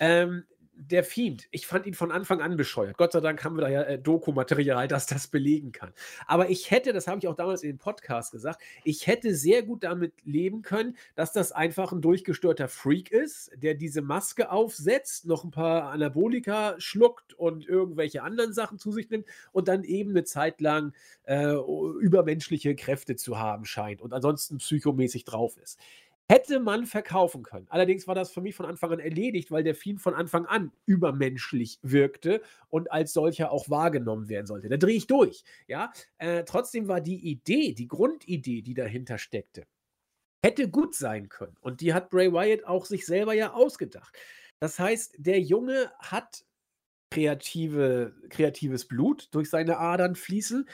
Ähm, der Fiend, ich fand ihn von Anfang an bescheuert. Gott sei Dank haben wir da ja äh, Doku-Material, das das belegen kann. Aber ich hätte, das habe ich auch damals in dem Podcast gesagt, ich hätte sehr gut damit leben können, dass das einfach ein durchgestörter Freak ist, der diese Maske aufsetzt, noch ein paar Anabolika schluckt und irgendwelche anderen Sachen zu sich nimmt und dann eben eine Zeit lang äh, übermenschliche Kräfte zu haben scheint und ansonsten psychomäßig drauf ist. Hätte man verkaufen können. Allerdings war das für mich von Anfang an erledigt, weil der Fiend von Anfang an übermenschlich wirkte und als solcher auch wahrgenommen werden sollte. Da drehe ich durch. Ja, äh, trotzdem war die Idee, die Grundidee, die dahinter steckte, hätte gut sein können. Und die hat Bray Wyatt auch sich selber ja ausgedacht. Das heißt, der Junge hat kreative, kreatives Blut durch seine Adern fließen,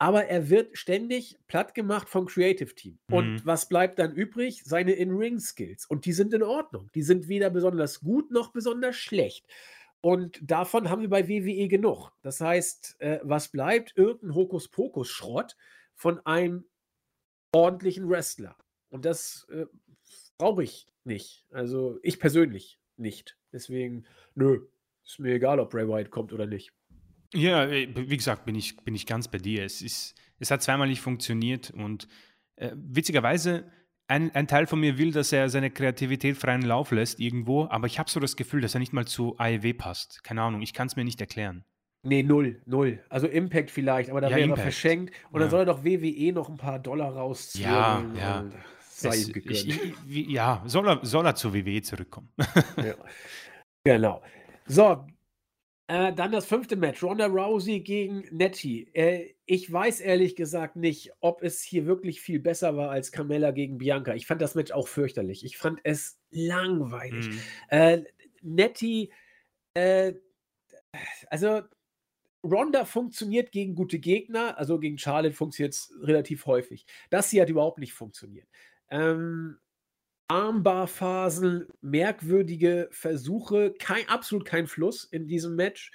aber er wird ständig platt gemacht vom Creative Team. Und Mhm. was bleibt dann übrig? Seine In-Ring-Skills. Und die sind in Ordnung. Die sind weder besonders gut noch besonders schlecht. Und davon haben wir bei WWE genug. Das heißt, äh, was bleibt? Irgendein Hokuspokus-Schrott von einem ordentlichen Wrestler. Und das äh, brauche ich nicht. Also ich persönlich nicht. Deswegen, nö, ist mir egal, ob Bray Wyatt kommt oder nicht. Ja, äh, wie gesagt, bin ich, bin ich ganz bei dir. Es, ist, es hat zweimal nicht funktioniert und äh, witzigerweise, ein, ein Teil von mir will, dass er seine Kreativität freien Lauf lässt irgendwo, aber ich habe so das Gefühl, dass er nicht mal zu AEW passt. Keine Ahnung, ich kann es mir nicht erklären. Nee, null, null. Also Impact vielleicht, aber da Ja, wäre er Impact. verschenkt. Und Ja. dann soll er doch WWE noch ein paar Dollar rauszwirbeln. Ja, ja. Sei Es- ich, ich, wie, ja, soll er, soll er zur WWE zurückkommen? Ja. Genau. So, äh, dann das fünfte Match. Ronda Rousey gegen Nettie. Äh, ich weiß ehrlich gesagt nicht, ob es hier wirklich viel besser war als Carmella gegen Bianca. Ich fand das Match auch fürchterlich. Ich fand es langweilig. Mhm. Äh, Nettie, äh, also Ronda funktioniert gegen gute Gegner, also gegen Charlotte funktioniert es relativ häufig. Das hier hat überhaupt nicht funktioniert. Ähm, Armbarphasen, merkwürdige Versuche, kein, absolut kein Fluss in diesem Match.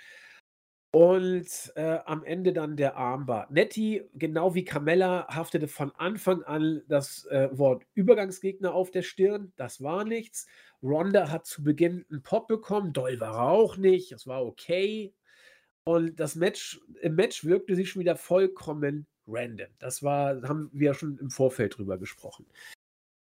Und, äh, am Ende dann der Armbar. Nettie, genau wie Carmella, haftete von Anfang an das, äh, Wort Übergangsgegner auf der Stirn. Das war nichts. Ronda hat zu Beginn einen Pop bekommen, doll war er auch nicht, das war okay. Und das Match im Match wirkte sie schon wieder vollkommen random. Das war haben wir schon im Vorfeld drüber gesprochen.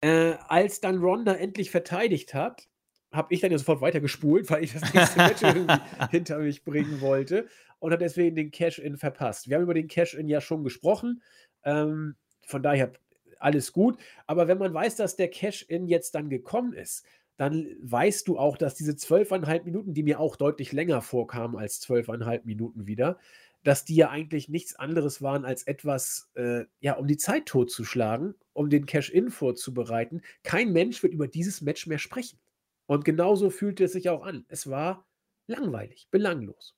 Äh, als dann Ronda endlich verteidigt hat, habe ich dann ja sofort weitergespult, weil ich das nächste (laughs) Match irgendwie hinter mich bringen wollte und hat deswegen den Cash-In verpasst. Wir haben über den Cash-In ja schon gesprochen. Ähm, von daher alles gut. Aber wenn man weiß, dass der Cash-In jetzt dann gekommen ist, dann weißt du auch, dass diese zwölfeinhalb Minuten, die mir auch deutlich länger vorkamen als zwölfeinhalb Minuten wieder, dass die ja eigentlich nichts anderes waren als etwas, äh, ja, um die Zeit totzuschlagen, um den Cash-In vorzubereiten. Kein Mensch wird über dieses Match mehr sprechen. Und genauso fühlte es sich auch an. Es war langweilig, belanglos.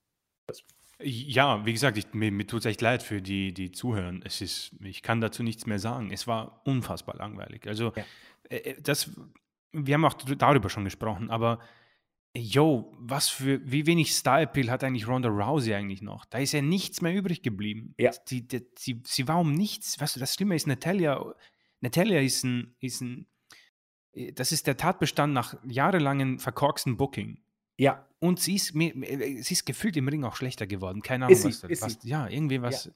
Ja, wie gesagt, ich, mir, mir tut es echt leid für die, die zuhören. Es ist, ich kann dazu nichts mehr sagen. Es war unfassbar langweilig. Also, ja. äh, äh das, wir haben auch darüber schon gesprochen, aber yo, was für, wie wenig Style-Appeal hat eigentlich Ronda Rousey eigentlich noch? Da ist ja nichts mehr übrig geblieben. Ja. Die, die, sie, sie war um nichts. Weißt du, das Schlimme ist, Natalia, Natalia ist ein, ist ein äh, das ist der Tatbestand nach jahrelangen verkorksten Booking. Ja. Und sie ist, äh, sie ist gefühlt im Ring auch schlechter geworden. Keine Ahnung, ist was, sie, ist was ja, irgendwie was. Ja.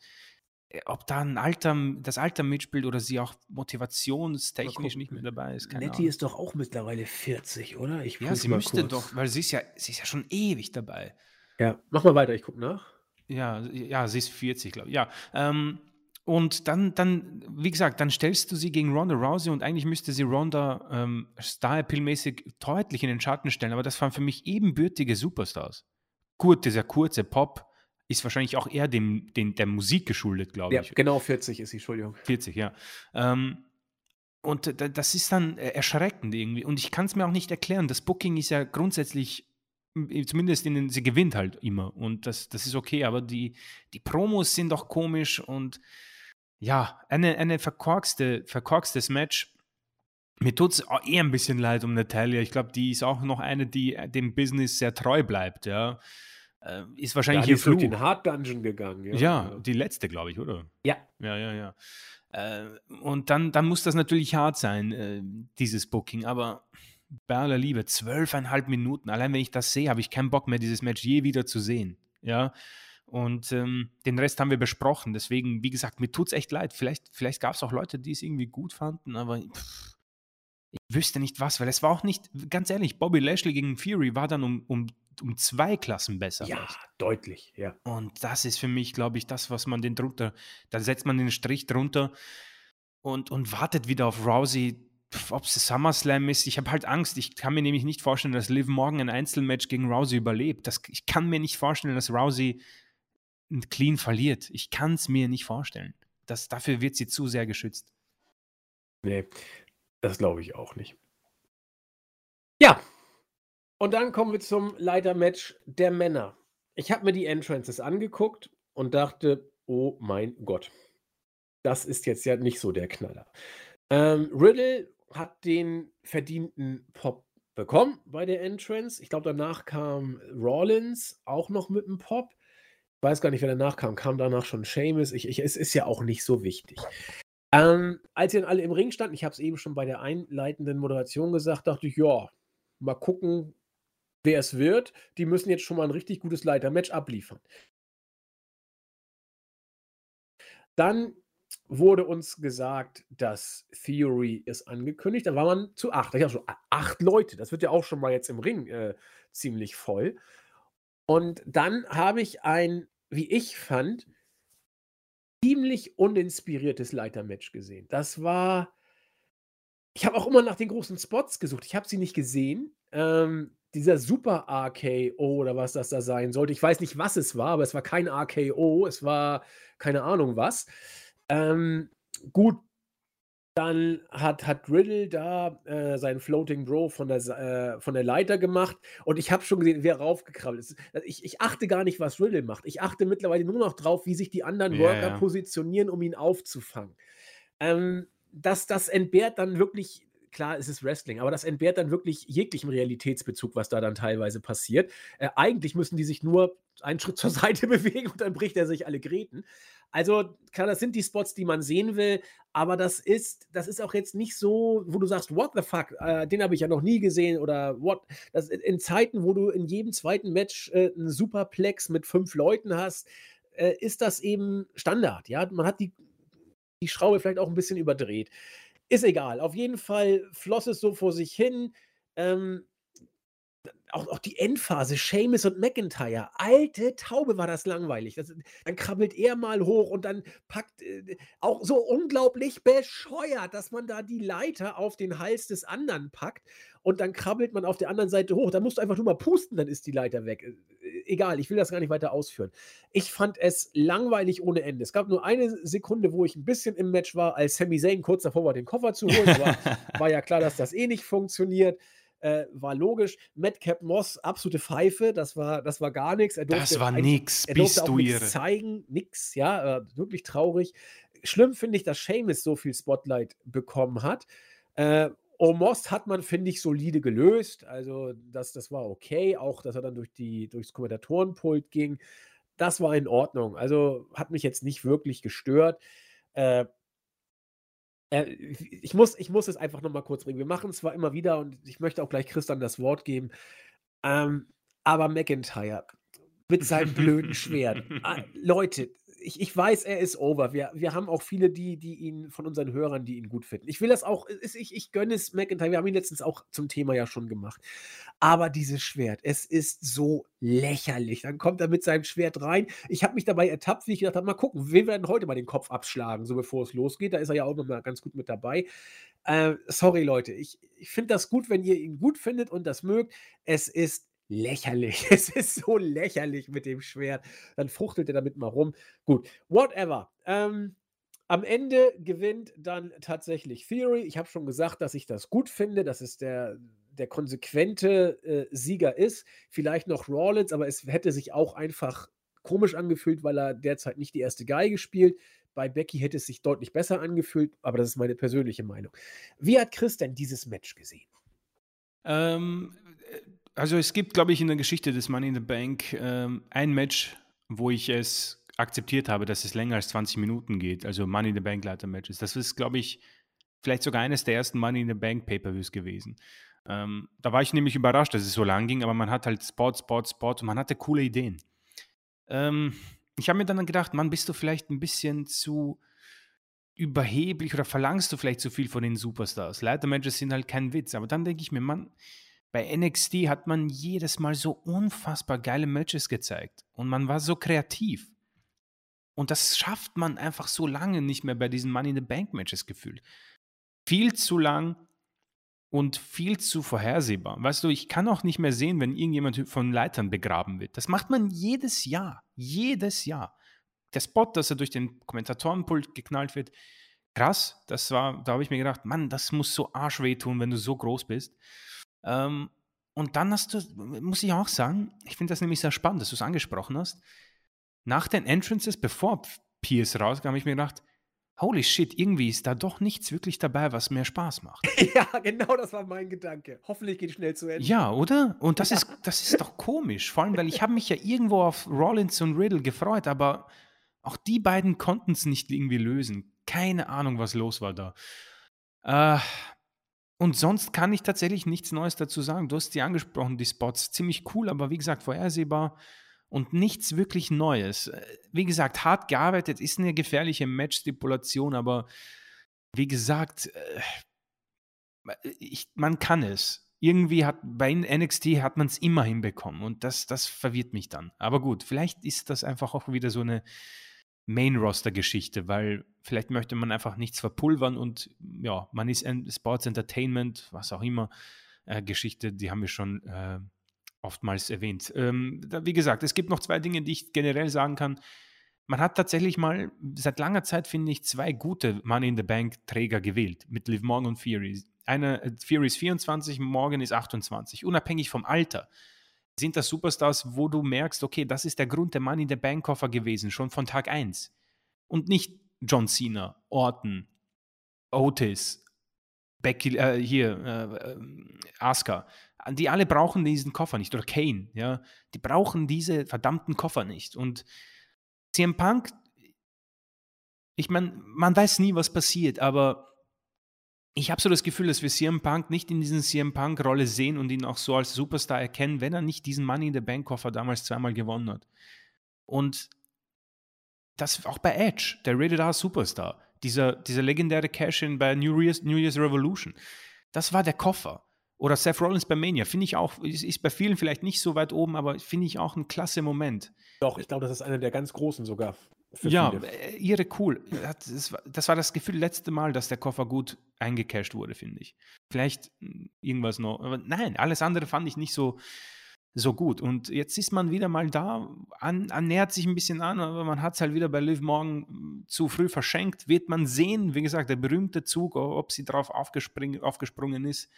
Äh, ob da ein Alter, das Alter mitspielt oder sie auch motivationstechnisch nicht mehr dabei ist. Keine Nettie Ahnung. ist doch auch mittlerweile 40, oder? Ich ja, sie müsste kurz. doch, weil sie ist ja, sie ist ja schon ewig dabei. Ja, mach mal weiter, ich gucke nach. Ja, ja, sie ist 40, glaube ich. Ja, ähm, und dann, dann, wie gesagt, dann stellst du sie gegen Ronda Rousey und eigentlich müsste sie Ronda ähm, Star-Appeal-mäßig deutlich in den Schatten stellen, aber das waren für mich ebenbürtige Superstars. Gut, dieser kurze Pop ist wahrscheinlich auch eher dem, dem, der Musik geschuldet, glaube ja, ich. Genau 40 ist sie, Entschuldigung. 40, ja. Ähm, und das ist dann erschreckend irgendwie. Und ich kann es mir auch nicht erklären. Das Booking ist ja grundsätzlich, zumindest in den, sie gewinnt halt immer. Und das, das ist okay, aber die, die Promos sind auch komisch und ja, eine, eine verkorkste, verkorkstes Match. Mir tut es eher ein bisschen leid um Natalia. Ich glaube, die ist auch noch eine, die dem Business sehr treu bleibt, ja. Äh, ist wahrscheinlich Flug. in den Hard Dungeon gegangen. Ja, ja die letzte, glaube ich, oder? Ja. Ja, ja, ja. Äh, und dann, dann muss das natürlich hart sein, äh, dieses Booking. Aber bei aller Liebe, zwölfeinhalb Minuten. Allein wenn ich das sehe, habe ich keinen Bock mehr, dieses Match je wieder zu sehen. Ja. Und ähm, den Rest haben wir besprochen. Deswegen, wie gesagt, mir tut es echt leid. Vielleicht, vielleicht gab es auch Leute, die es irgendwie gut fanden, aber pff, ich wüsste nicht was, weil es war auch nicht, ganz ehrlich, Bobby Lashley gegen Fury war dann um, um, um zwei Klassen besser. Ja, fast. deutlich, ja. Und das ist für mich, glaube ich, das, was man den drunter, da setzt man den Strich drunter und, und wartet wieder auf Rousey, ob es SummerSlam ist. Ich habe halt Angst. Ich kann mir nämlich nicht vorstellen, dass Liv morgen ein Einzelmatch gegen Rousey überlebt. Das, ich kann mir nicht vorstellen, dass Rousey clean verliert. Ich kann es mir nicht vorstellen. Das, dafür wird sie zu sehr geschützt. Nee, das glaube ich auch nicht. Ja, und dann kommen wir zum Leitermatch der Männer. Ich habe mir die Entrances angeguckt und dachte, oh mein Gott, das ist jetzt ja nicht so der Knaller. Ähm, Riddle hat den verdienten Pop bekommen bei der Entrance. Ich glaube, danach kam Rollins auch noch mit einem Pop weiß gar nicht, wer danach kam. Kam danach schon Seamus? Ich, ich, es ist ja auch nicht so wichtig. Ähm, als sie dann alle im Ring standen, ich habe es eben schon bei der einleitenden Moderation gesagt, dachte ich, ja, mal gucken, wer es wird. Die müssen jetzt schon mal ein richtig gutes Leitermatch abliefern. Dann wurde uns gesagt, dass Theory ist angekündigt. Da war man zu acht. Ich habe schon acht Leute. Das wird ja auch schon mal jetzt im Ring äh, ziemlich voll. Und dann habe ich ein wie ich fand, ziemlich uninspiriertes Leitermatch gesehen. Das war ich habe auch immer nach den großen Spots gesucht. Ich habe sie nicht gesehen. Ähm, dieser Super RKO oder was das da sein sollte. Ich weiß nicht, was es war, aber es war kein RKO. Es war keine Ahnung was. Ähm, gut, dann hat, hat Riddle da äh, seinen Floating Bro von der, äh, von der Leiter gemacht und ich habe schon gesehen, wer raufgekrabbelt ist. Also ich, ich achte gar nicht, was Riddle macht. Ich achte mittlerweile nur noch drauf, wie sich die anderen ja, Worker ja. positionieren, um ihn aufzufangen. Ähm, das, das entbehrt dann wirklich klar, es ist Wrestling, aber das entbehrt dann wirklich jeglichem Realitätsbezug, was da dann teilweise passiert. Äh, eigentlich müssen die sich nur einen Schritt (laughs) zur Seite bewegen und dann bricht er sich alle Gräten. Also, klar, das sind die Spots, die man sehen will, aber das ist, das ist auch jetzt nicht so, wo du sagst, what the fuck, äh, den habe ich ja noch nie gesehen oder what. Das, in Zeiten, wo du in jedem zweiten Match äh, einen Superplex mit fünf Leuten hast, äh, ist das eben Standard. Ja, man hat die, die Schraube vielleicht auch ein bisschen überdreht. Ist egal. Auf jeden Fall floss es so vor sich hin. Ähm, auch, auch die Endphase, Seamus und McIntyre, alte Taube war das langweilig. Das, dann krabbelt er mal hoch und dann packt äh, auch so unglaublich bescheuert, dass man da die Leiter auf den Hals des anderen packt und dann krabbelt man auf der anderen Seite hoch. Da musst du einfach nur mal pusten, dann ist die Leiter weg. Äh, egal, ich will das gar nicht weiter ausführen. Ich fand es langweilig ohne Ende. Es gab nur eine Sekunde, wo ich ein bisschen im Match war, als Sami Zayn kurz davor war, den Koffer zu holen. War, (laughs) war ja klar, dass das eh nicht funktioniert äh, war logisch. Madcap Moss, absolute Pfeife, das war, das war gar nichts. Das war nix, er bist du ihre. zeigen, nix, ja, äh, wirklich traurig. Schlimm finde ich, dass Seamus so viel Spotlight bekommen hat. Äh, Omos hat man, finde ich, solide gelöst. Also, das, das war okay. Auch, dass er dann durch die, durchs Kommentatorenpult ging. Das war in Ordnung. Also, hat mich jetzt nicht wirklich gestört. Äh, äh, ich, muss, ich muss es einfach nochmal kurz bringen. Wir machen es zwar immer wieder und ich möchte auch gleich Christian das Wort geben, ähm, aber McIntyre mit seinem (laughs) blöden Schwert. Ah, Leute, ich, ich weiß, er ist over. Wir, wir haben auch viele, die, die ihn von unseren Hörern, die ihn gut finden. Ich will das auch, ich, ich gönne es McIntyre. Wir haben ihn letztens auch zum Thema ja schon gemacht. Aber dieses Schwert, es ist so lächerlich. Dann kommt er mit seinem Schwert rein. Ich habe mich dabei ertappt, wie ich gedacht habe, mal gucken, wir werden heute mal den Kopf abschlagen, so bevor es losgeht. Da ist er ja auch noch mal ganz gut mit dabei. Äh, sorry, Leute. Ich, ich finde das gut, wenn ihr ihn gut findet und das mögt. Es ist lächerlich. (laughs) Es ist so lächerlich mit dem Schwert. Dann fuchtelt er damit mal rum. Gut, whatever. Ähm, am Ende gewinnt dann tatsächlich Theory. Ich habe schon gesagt, dass ich das gut finde, dass es der, der konsequente äh, Sieger ist. Vielleicht noch Rawlins, aber es hätte sich auch einfach komisch angefühlt, weil er derzeit nicht die erste Geige spielt. Bei Becky hätte es sich deutlich besser angefühlt, aber das ist meine persönliche Meinung. Wie hat Chris denn dieses Match gesehen? Ähm, also es gibt, glaube ich, in der Geschichte des Money in the Bank ähm, ein Match, wo ich es akzeptiert habe, dass es länger als 20 Minuten geht, also Money in the Bank Leiter Matches. Das ist, glaube ich, vielleicht sogar eines der ersten Money in the Bank Pay-per-Views gewesen. Ähm, da war ich nämlich überrascht, dass es so lang ging, aber man hat halt Spot, Spot, Spot und man hatte coole Ideen. Ähm, ich habe mir dann gedacht, Mann, bist du vielleicht ein bisschen zu überheblich oder verlangst du vielleicht zu viel von den Superstars? Leiter-Matches sind halt kein Witz, aber dann denke ich mir, Mann, bei NXT hat man jedes Mal so unfassbar geile Matches gezeigt und man war so kreativ. Und das schafft man einfach so lange nicht mehr bei diesen Money in the Bank Matches gefühlt. Viel zu lang und viel zu vorhersehbar. Weißt du, ich kann auch nicht mehr sehen, wenn irgendjemand von Leitern begraben wird. Das macht man jedes Jahr. Jedes Jahr. Der Spot, dass er durch den Kommentatorenpult geknallt wird, krass. Das war, da habe ich mir gedacht, Mann, das muss so arschweh tun, wenn du so groß bist. Ähm, und dann hast du, muss ich auch sagen, ich finde das nämlich sehr spannend, dass du es angesprochen hast. Nach den Entrances, bevor Pierce rauskam, habe ich mir gedacht, holy shit, irgendwie ist da doch nichts wirklich dabei, was mehr Spaß macht. (laughs) ja, genau das war mein Gedanke. Hoffentlich geht es schnell zu Ende. Ja, oder? Und das, ist, das ist doch komisch. Vor allem, weil ich (laughs) habe mich ja irgendwo auf Rollins und Riddle gefreut, aber auch die beiden konnten es nicht irgendwie lösen. Keine Ahnung, was los war da. Äh, und sonst kann ich tatsächlich nichts Neues dazu sagen. Du hast die angesprochen, die Spots. Ziemlich cool, aber wie gesagt, vorhersehbar und nichts wirklich Neues. Äh, wie gesagt, hart gearbeitet ist eine gefährliche Match-Stipulation, aber wie gesagt, äh, ich, man kann es. Irgendwie hat bei NXT hat man es immer hinbekommen und das, das verwirrt mich dann. Aber gut, vielleicht ist das einfach auch wieder so eine Main-Roster-Geschichte, weil vielleicht möchte man einfach nichts verpulvern und ja, man ist Sports Entertainment, was auch immer, äh, Geschichte, die haben wir schon äh, oftmals erwähnt. Ähm, da, wie gesagt, es gibt noch zwei Dinge, die ich generell sagen kann. Man hat tatsächlich mal seit langer Zeit, finde ich, zwei gute Money in the Bank Träger gewählt mit Liv Morgan und Fury. Eine, äh, Fury ist 24, Morgan ist 28, unabhängig vom Alter sind das Superstars, wo du merkst, okay, das ist der Grund der Money in the Bank Koffer gewesen, schon von Tag 1. Und nicht John Cena, Orton, Otis, Becky, äh, hier, äh, ähm, Asuka, die alle brauchen diesen Koffer nicht. Oder Kane, ja. Die brauchen diese verdammten Koffer nicht. Und CM Punk, ich meine, man weiß nie, was passiert, aber ich habe so das Gefühl, dass wir CM Punk nicht in diesen CM Punk-Rolle sehen und ihn auch so als Superstar erkennen, wenn er nicht diesen Money in the Bank-Koffer damals zweimal gewonnen hat. Und das auch bei Edge, der Rated R Superstar, dieser, dieser legendäre Cash-In bei New Year's, New Year's Revolution, das war der Koffer. Oder Seth Rollins bei Mania, finde ich auch, ist, ist, bei vielen vielleicht nicht so weit oben, aber finde ich auch ein klasse Moment. Doch, ich glaube, das ist einer der ganz großen sogar. ja, viele. Äh, ihre cool. Das war, das war das Gefühl letzte Mal, dass der Koffer gut eingecashed wurde, finde ich. Vielleicht hm, irgendwas noch. Aber nein, alles andere fand ich nicht so, so gut. Und jetzt ist man wieder mal da, an, an nähert sich ein bisschen an, aber man hat es halt wieder bei Liv Morgan hm, zu früh verschenkt. Wird man sehen, wie gesagt, der berühmte Zug, ob sie drauf aufgesprungen ist,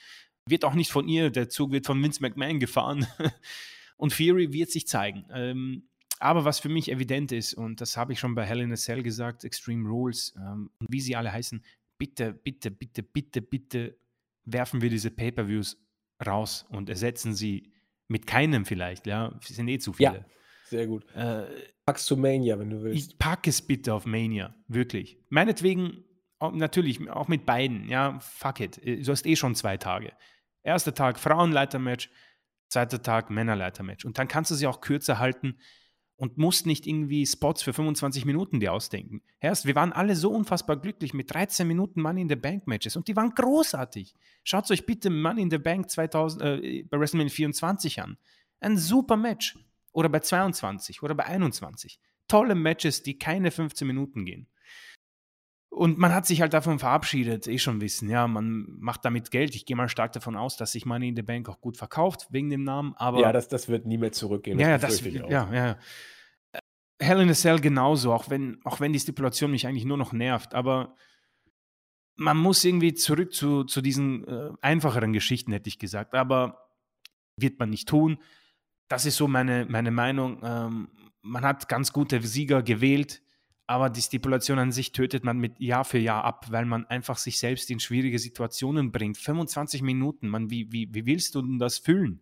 wird auch nicht von ihr, der Zug wird von Vince McMahon gefahren. (laughs) und Fury wird sich zeigen. Ähm, aber was für mich evident ist, und das habe ich schon bei Hell in a Cell gesagt, Extreme Rules ähm, und wie sie alle heißen, bitte, bitte, bitte, bitte, bitte werfen wir diese Pay-Per-Views raus und ersetzen sie mit keinem vielleicht, ja, es sind eh zu viele. Ja, sehr gut. Äh, Pack's zu Mania, wenn du willst. Ich pack es bitte auf Mania, wirklich. Meinetwegen, natürlich, auch mit beiden, ja, fuck it, du hast eh schon zwei Tage. Erster Tag Frauenleitermatch, zweiter Tag Männerleitermatch. Und dann kannst du sie auch kürzer halten und musst nicht irgendwie Spots für 25 Minuten dir ausdenken. Erst, wir waren alle so unfassbar glücklich mit 13 Minuten Money in the Bank Matches und die waren großartig. Schaut euch bitte Money in the Bank 2000, äh, bei WrestleMania 24 an. Ein super Match. Oder bei 22 oder bei 21. Tolle Matches, die keine 15 Minuten gehen. Und man hat sich halt davon verabschiedet, eh schon wissen, ja, man macht damit Geld. Ich gehe mal stark davon aus, dass sich Money in the Bank auch gut verkauft, wegen dem Namen. Aber ja, das, das wird nie mehr zurückgehen. Ja, das, das ja, ja. Hell in a Cell genauso, auch wenn, auch wenn die Stipulation mich eigentlich nur noch nervt. Aber man muss irgendwie zurück zu, zu diesen äh, einfacheren Geschichten, hätte ich gesagt. Aber wird man nicht tun. Das ist so meine, meine Meinung. Ähm, man hat ganz gute Sieger gewählt aber die Stipulation an sich tötet man mit Jahr für Jahr ab, weil man einfach sich selbst in schwierige Situationen bringt. 25 Minuten, man, wie, wie, wie willst du denn das füllen?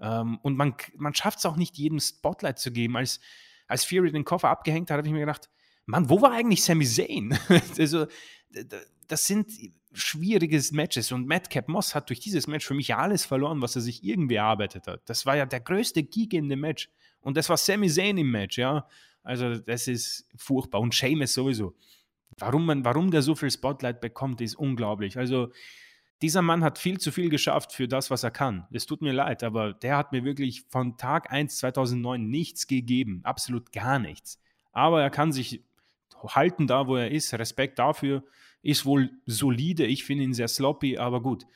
Ähm, und man, man schafft es auch nicht, jedem Spotlight zu geben. Als, als Fury den Koffer abgehängt hat, habe ich mir gedacht, Mann, wo war eigentlich Sami Zayn? (laughs) also, das sind schwierige Matches und Madcap Moss hat durch dieses Match für mich alles verloren, was er sich irgendwie erarbeitet hat. Das war ja der größte Geek in dem Match und das war Sami Zayn im Match, ja. Also das ist furchtbar. Und Seamus sowieso. Warum, man, warum der so viel Spotlight bekommt, ist unglaublich. Also dieser Mann hat viel zu viel geschafft für das, was er kann. Es tut mir leid, aber der hat mir wirklich von Tag 1 2009 nichts gegeben. Absolut gar nichts. Aber er kann sich halten da, wo er ist. Respekt dafür. Ist wohl solide. Ich finde ihn sehr sloppy, aber gut.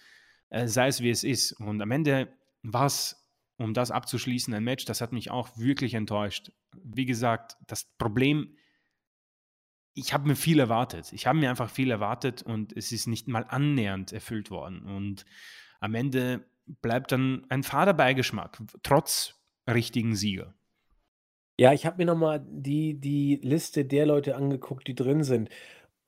Äh, sei es wie es ist. Und am Ende war es um das abzuschließen, ein Match, das hat mich auch wirklich enttäuscht. Wie gesagt, das Problem, ich habe mir viel erwartet. Ich habe mir einfach viel erwartet und es ist nicht mal annähernd erfüllt worden. Und am Ende bleibt dann ein fader Beigeschmack, trotz richtigen Sieger. Ja, ich habe mir nochmal die, die Liste der Leute angeguckt, die drin sind.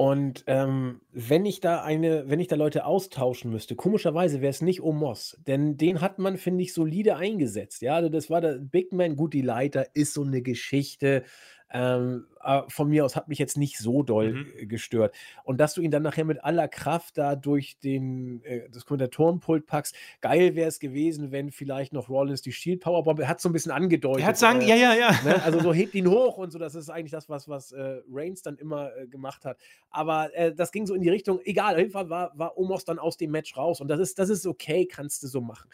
Und, ähm, wenn ich da eine wenn ich da Leute austauschen müsste, komischerweise wäre es nicht Omos, denn den hat man, finde ich, solide eingesetzt, ja? Also, das war der Big Man gut, die Leiter ist so eine Geschichte. Ähm, äh, von mir aus hat mich jetzt nicht so doll mhm. Äh, gestört. Und dass du ihn dann nachher mit aller Kraft da durch den, äh, das Kommentatorenpult packst, geil wäre es gewesen, wenn vielleicht noch Rollins die Shield Powerbomb, er hat so ein bisschen angedeutet. Er hat sagen, äh, ja, ja, ja. Ne? Also so (laughs) hebt ihn hoch und so, das ist eigentlich das, was, was äh, Reigns dann immer äh, gemacht hat. Aber das ging so in die Richtung, egal, auf jeden Fall war, war Omos dann aus dem Match raus und das ist, das ist okay, kannst du so machen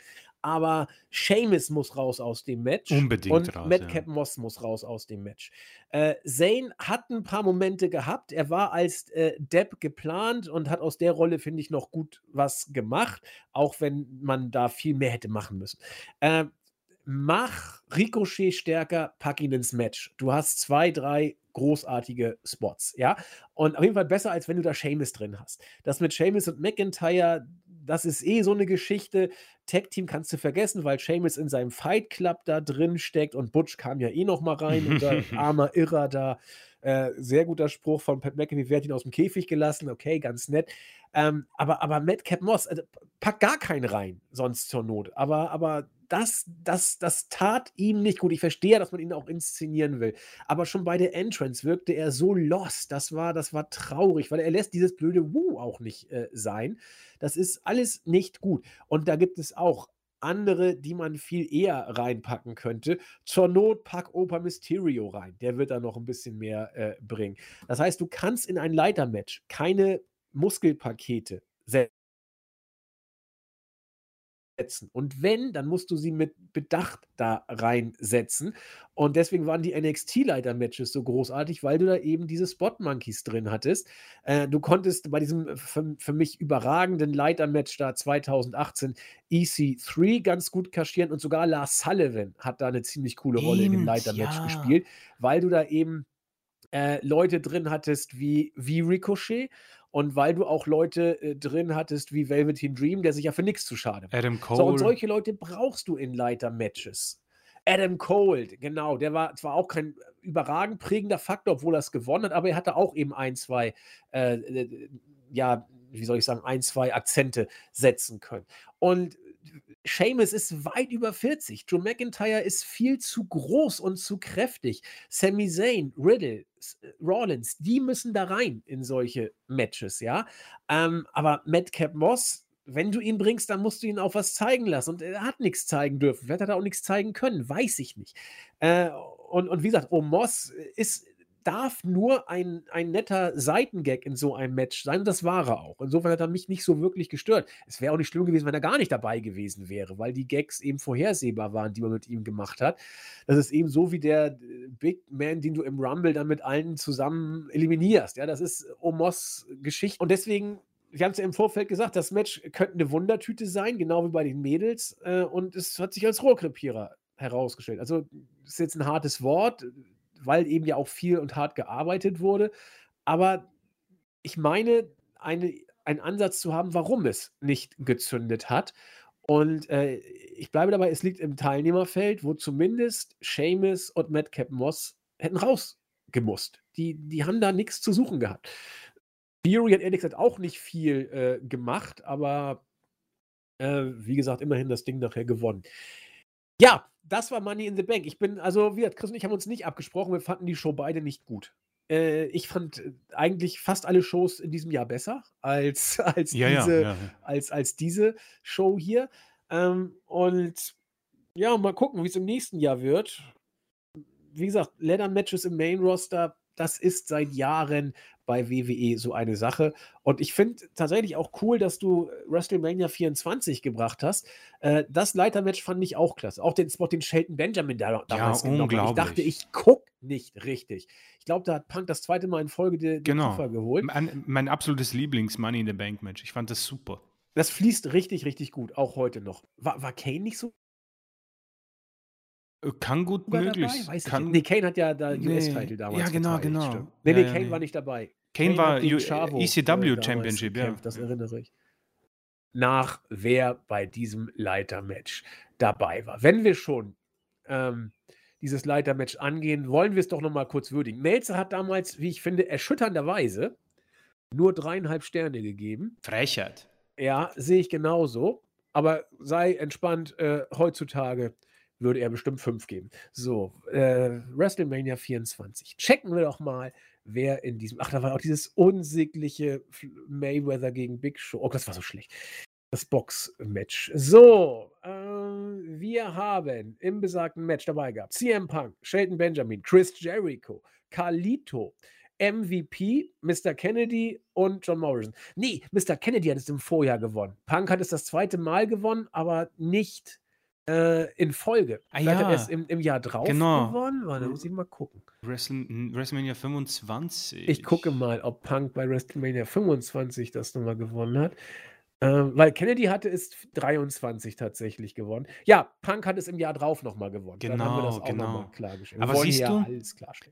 aber Seamus muss raus aus dem Match. Unbedingt und raus. Madcap ja. Moss muss raus aus dem Match. Äh, Zane hat ein paar Momente gehabt. Er war als äh, Depp geplant und hat aus der Rolle, finde ich, noch gut was gemacht, auch wenn man da viel mehr hätte machen müssen. Äh, mach Ricochet stärker, pack ihn ins Match. Du hast zwei, drei großartige Spots, ja. Und auf jeden Fall besser, als wenn du da Seamus drin hast. Das mit Seamus und McIntyre, das ist eh so eine Geschichte. Tag-Team kannst du vergessen, weil Sheamus in seinem Fight Club da drin steckt und Butch kam ja eh noch mal rein, unser (laughs) armer Irrer da. Äh, sehr guter Spruch von Pat McAfee, wer hat ihn aus dem Käfig gelassen? Okay, ganz nett. Ähm, aber, aber Madcap Moss, äh, pack gar keinen rein, sonst zur Not. Aber, aber das, das, das tat ihm nicht gut. Ich verstehe, dass man ihn auch inszenieren will. Aber schon bei der Entrance wirkte er so lost. Das war, das war traurig, weil er lässt dieses blöde Woo auch nicht äh, sein. Das ist alles nicht gut. Und da gibt es auch andere, die man viel eher reinpacken könnte. Zur Not pack Opa Mysterio rein. Der wird da noch ein bisschen mehr äh, bringen. Das heißt, du kannst in ein Leitermatch keine Muskelpakete setzen setzen. Und wenn, dann musst du sie mit Bedacht da reinsetzen. Und deswegen waren die NXT-Leiter-Matches so großartig, weil du da eben diese Spot-Monkeys drin hattest. Äh, du konntest bei diesem für, für mich überragenden Leiter-Match da 2018 EC3 ganz gut kaschieren und sogar Lars Sullivan hat da eine ziemlich coole Rolle Eben, in dem Leiter-Match ja. gespielt, weil du da eben äh, Leute drin hattest wie, wie Ricochet und weil du auch Leute äh, drin hattest wie Velveteen Dream, der sich ja für nichts zu schade macht. Adam Cole. So, und solche Leute brauchst du in Leiter-Matches. Adam Cole, genau, der war zwar auch kein überragend prägender Faktor, obwohl er es gewonnen hat, aber er hatte auch eben ein, zwei, äh, äh ja, wie soll ich sagen, ein, zwei Akzente setzen können. Und Seamus ist weit über 40. Drew McIntyre ist viel zu groß und zu kräftig. Sami Zayn, Riddle, äh, Rollins, die müssen da rein in solche Matches, ja. Ähm, aber Madcap Moss, wenn du ihn bringst, dann musst du ihn auch was zeigen lassen. Und er hat nichts zeigen dürfen. Vielleicht hat er auch nichts zeigen können, weiß ich nicht. Äh, und, und wie gesagt, oh, Moss ist darf nur ein, ein netter Seitengag in so einem Match sein. Und das war er auch. Insofern hat er mich nicht so wirklich gestört. Es wäre auch nicht schlimm gewesen, wenn er gar nicht dabei gewesen wäre, weil die Gags eben vorhersehbar waren, die man mit ihm gemacht hat. Das ist eben so wie der äh, Big Man, den du im Rumble dann mit allen zusammen eliminierst. Ja, das ist Omos Geschichte. Und deswegen wir haben es ja im Vorfeld gesagt, das Match könnte eine Wundertüte sein, genau wie bei den Mädels. Äh, und es hat sich als Rohrkrepierer herausgestellt. Also, das ist jetzt ein hartes Wort weil eben ja auch viel und hart gearbeitet wurde. Aber ich meine, eine, einen Ansatz zu haben, warum es nicht gezündet hat. Und äh, ich bleibe dabei, es liegt im Teilnehmerfeld, wo zumindest Seamus und Madcap Moss hätten rausgemusst. Die, die haben da nichts zu suchen gehabt. Theory hat ehrlich gesagt auch nicht viel äh, gemacht, aber äh, wie gesagt, immerhin das Ding nachher gewonnen. Ja, das war Money in the Bank. Ich bin, also, wir, Chris und ich haben uns nicht abgesprochen, wir fanden die Show beide nicht gut. Äh, ich fand äh, eigentlich fast alle Shows in diesem Jahr besser als, (laughs) als, ja, diese, ja, ja, Als, als diese Show hier. Ähm, und ja, mal gucken, wie es im nächsten Jahr wird. Wie gesagt, Leather Matches im Main Roster, das ist seit Jahren bei WWE so eine Sache. Und ich finde tatsächlich auch cool, dass du WrestleMania 24 gebracht hast. Äh, das Leitermatch fand ich auch klasse. Auch den Spot, den Shelton Benjamin da damals ja, genommen Ich dachte, ich gucke nicht richtig. Ich glaube, da hat Punk das zweite Mal in Folge den genau. Koffer geholt. Mein, mein absolutes Lieblings-Money in the Bank Match. Ich fand das super. Das fließt richtig, richtig gut, auch heute noch. War, war Kane nicht so äh, kann gut möglich. Dabei? Weiß kann, nee, Kane hat ja da US-Title damals. Ja, genau, genau. Stimmt. Nee, nee, ja, Kane nee. war nicht dabei. Kane, Kane war Chavo, ECW äh, Championship, gekämpft, ja. Das erinnere ich. Nach wer bei diesem Leitermatch dabei war. Wenn wir schon ähm, dieses Leitermatch angehen, wollen wir es doch nochmal kurz würdigen. Melzer hat damals, wie ich finde, erschütternderweise nur dreieinhalb Sterne gegeben. Frechheit. Ja, sehe ich genauso. Aber sei entspannt, äh, heutzutage würde er bestimmt fünf geben. So, äh, WrestleMania 24. Checken wir doch mal, wer in diesem. Ach, da war auch dieses unsägliche Mayweather gegen Big Show. Oh, das war so schlecht. Das Box-Match. So, äh, wir haben im besagten Match dabei gehabt CM Punk, Shelton Benjamin, Chris Jericho, Carlito, MVP, Mr. Kennedy und John Morrison. Nee, Mr. Kennedy hat es im Vorjahr gewonnen. Punk hat es das zweite Mal gewonnen, aber nicht äh, in Folge. Ah, Vielleicht ja. hat er es im, im Jahr drauf genau. gewonnen. Warte, muss ich mal gucken. WrestleMania 25. Ich gucke mal, ob Punk bei WrestleMania 25 das nochmal gewonnen hat. Ähm, weil Kennedy hatte es 23 tatsächlich gewonnen. Ja, Punk hat es im Jahr drauf nochmal gewonnen. Genau, Dann haben wir das auch genau. klargestellt. Aber siehst du,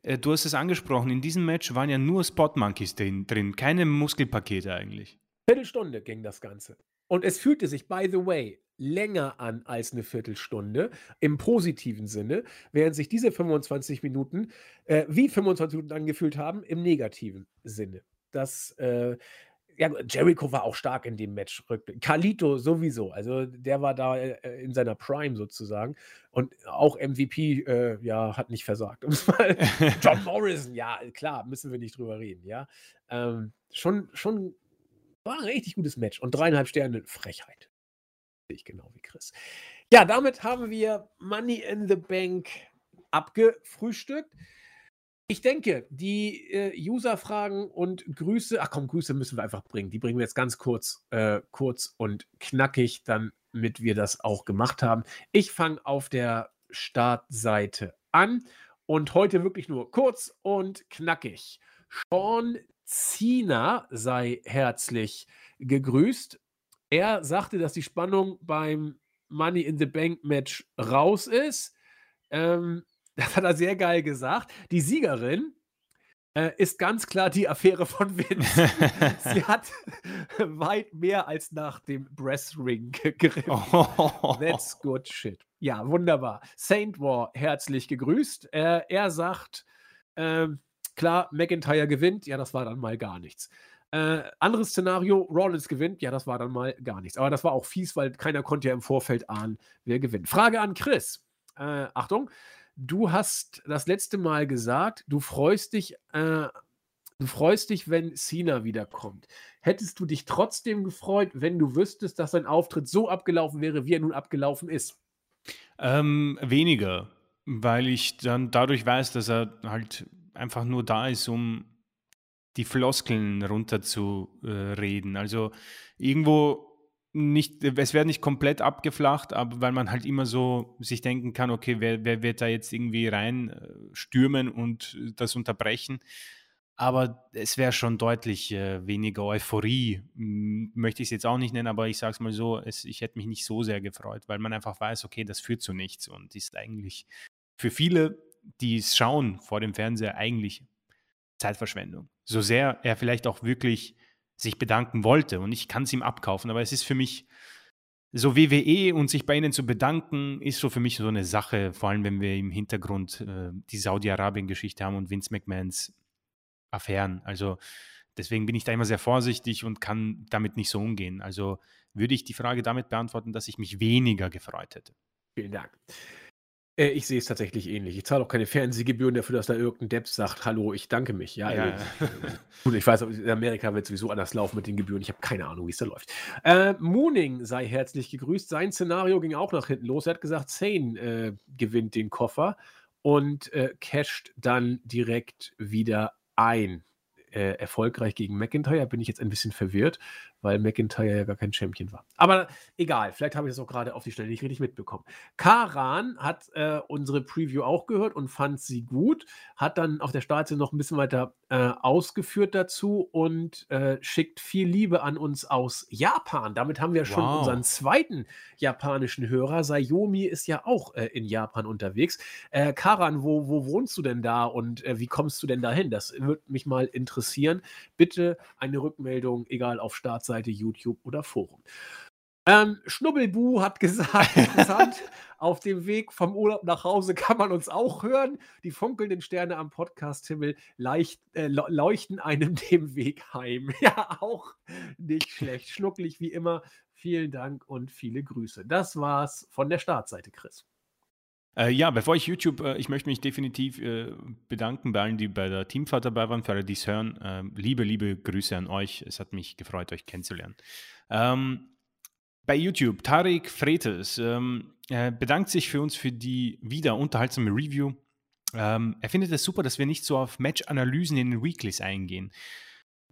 äh, du hast es angesprochen, in diesem Match waren ja nur Spot Monkeys drin, drin keine Muskelpakete eigentlich. Viertelstunde ging das Ganze. Und es fühlte sich, by the way, länger an als eine Viertelstunde im positiven Sinne, während sich diese 25 Minuten äh, wie 25 Minuten angefühlt haben im negativen Sinne. Das, äh, ja, Jericho war auch stark in dem Match. Carlito sowieso. Also der war da äh, in seiner Prime sozusagen. Und auch MVP, äh, ja, hat nicht versagt. (laughs) (laughs) John Morrison, ja, klar, müssen wir nicht drüber reden, ja. Ähm, schon, schon war ein richtig gutes Match. Und dreieinhalb Sterne Frechheit. Ich genau wie Chris. Ja, damit haben wir Money in the Bank abgefrühstückt. Ich denke, die äh, User-Fragen und Grüße, ach komm, Grüße müssen wir einfach bringen. Die bringen wir jetzt ganz kurz, äh, kurz und knackig, damit wir das auch gemacht haben. Ich fange auf der Startseite an und heute wirklich nur kurz und knackig. Sean Ziener sei herzlich gegrüßt. Er sagte, dass die Spannung beim Money in the Bank Match raus ist. Ähm, (laughs) das hat er sehr geil gesagt. Die Siegerin äh, ist ganz klar die Affäre von Vince. (laughs) Sie hat (laughs) weit mehr als nach dem Breastring gegriffen. Oh. That's good shit. Ja, wunderbar. Saint War, herzlich gegrüßt. Äh, er sagt, äh, klar, McIntyre gewinnt. Ja, das war dann mal gar nichts. Äh, anderes Szenario, Rollins gewinnt. Ja, das war dann mal gar nichts. Aber das war auch fies, weil keiner konnte ja im Vorfeld ahnen, wer gewinnt. Frage an Chris. Äh, Achtung. Du hast das letzte Mal gesagt, du freust dich, äh, du freust dich, wenn Cena wiederkommt. Hättest du dich trotzdem gefreut, wenn du wüsstest, dass sein Auftritt so abgelaufen wäre, wie er nun abgelaufen ist? Ähm, weniger, weil ich dann dadurch weiß, dass er halt einfach nur da ist, um die Floskeln runterzureden. Also irgendwo nicht, es wird nicht komplett abgeflacht, aber weil man halt immer so sich denken kann, okay, wer, wer wird da jetzt irgendwie rein äh, und das unterbrechen? Aber es wäre schon deutlich äh, weniger Euphorie, möchte ich es jetzt auch nicht nennen, aber ich sage es mal so, es, ich hätte mich nicht so sehr gefreut, weil man einfach weiß, okay, das führt zu nichts und ist eigentlich für viele, die es schauen vor dem Fernseher, eigentlich Zeitverschwendung. So sehr er vielleicht auch wirklich sich bedanken wollte und ich kann es ihm abkaufen, aber es ist für mich so WWE und sich bei ihnen zu bedanken, ist so für mich so eine Sache, vor allem wenn wir im Hintergrund äh, die Saudi-Arabien-Geschichte haben und Vince McMahons Affären. Also deswegen bin ich da immer sehr vorsichtig und kann damit nicht so umgehen. Also würde ich die Frage damit beantworten, dass ich mich weniger gefreut hätte. Vielen Dank. Äh, ich sehe es tatsächlich ähnlich. Ich zahle auch keine Fernsehgebühren dafür, dass da irgendein Depp sagt: „Hallo, ich danke mich.“ Ja, Ja, also, (laughs) gut, ich weiß, in Amerika wird sowieso anders laufen mit den Gebühren. Ich habe keine Ahnung, wie es da läuft. Äh, Mooning sei herzlich gegrüßt. Sein Szenario ging auch nach hinten los. Er hat gesagt, Zane äh, gewinnt den Koffer und, äh, casht dann direkt wieder ein. Äh, erfolgreich gegen McIntyre, bin ich jetzt ein bisschen verwirrt, weil McIntyre ja gar kein Champion war. Aber egal, vielleicht habe ich das auch gerade auf die Stelle nicht richtig mitbekommen. Karan hat äh, unsere Preview auch gehört und fand sie gut, hat dann auf der Startseite noch ein bisschen weiter äh, ausgeführt dazu und äh, schickt viel Liebe an uns aus Japan. Damit haben wir schon wow. unseren zweiten japanischen Hörer. Sayomi ist ja auch äh, in Japan unterwegs. Äh, Karan, wo, wo wohnst du denn da und äh, wie kommst du denn dahin? Das würde mich mal interessieren. Bitte eine Rückmeldung, egal auf Startseite Webseite, YouTube oder Forum. Ähm, Schnubbelbu hat gesagt, (laughs) interessant, auf dem Weg vom Urlaub nach Hause kann man uns auch hören. Die funkelnden Sterne am Podcast-Himmel äh, leuchten einem (laughs) dem Weg heim. Ja, auch nicht schlecht. Schnucklig wie immer. Vielen Dank und viele Grüße. Das war's von der Startseite, Chris. Äh, ja, bevor ich YouTube, äh, ich möchte mich definitiv äh, bedanken bei allen, die bei der Teamfahrt dabei waren, für alle, die es hören. Ähm, liebe, liebe Grüße an euch. Es hat mich gefreut, euch kennenzulernen. Ähm, bei YouTube, Tarek Fretes ähm, bedankt sich für uns für die wieder unterhaltsame Review. Ähm, er findet es super, dass wir nicht so auf Match-Analysen in den Weeklies eingehen.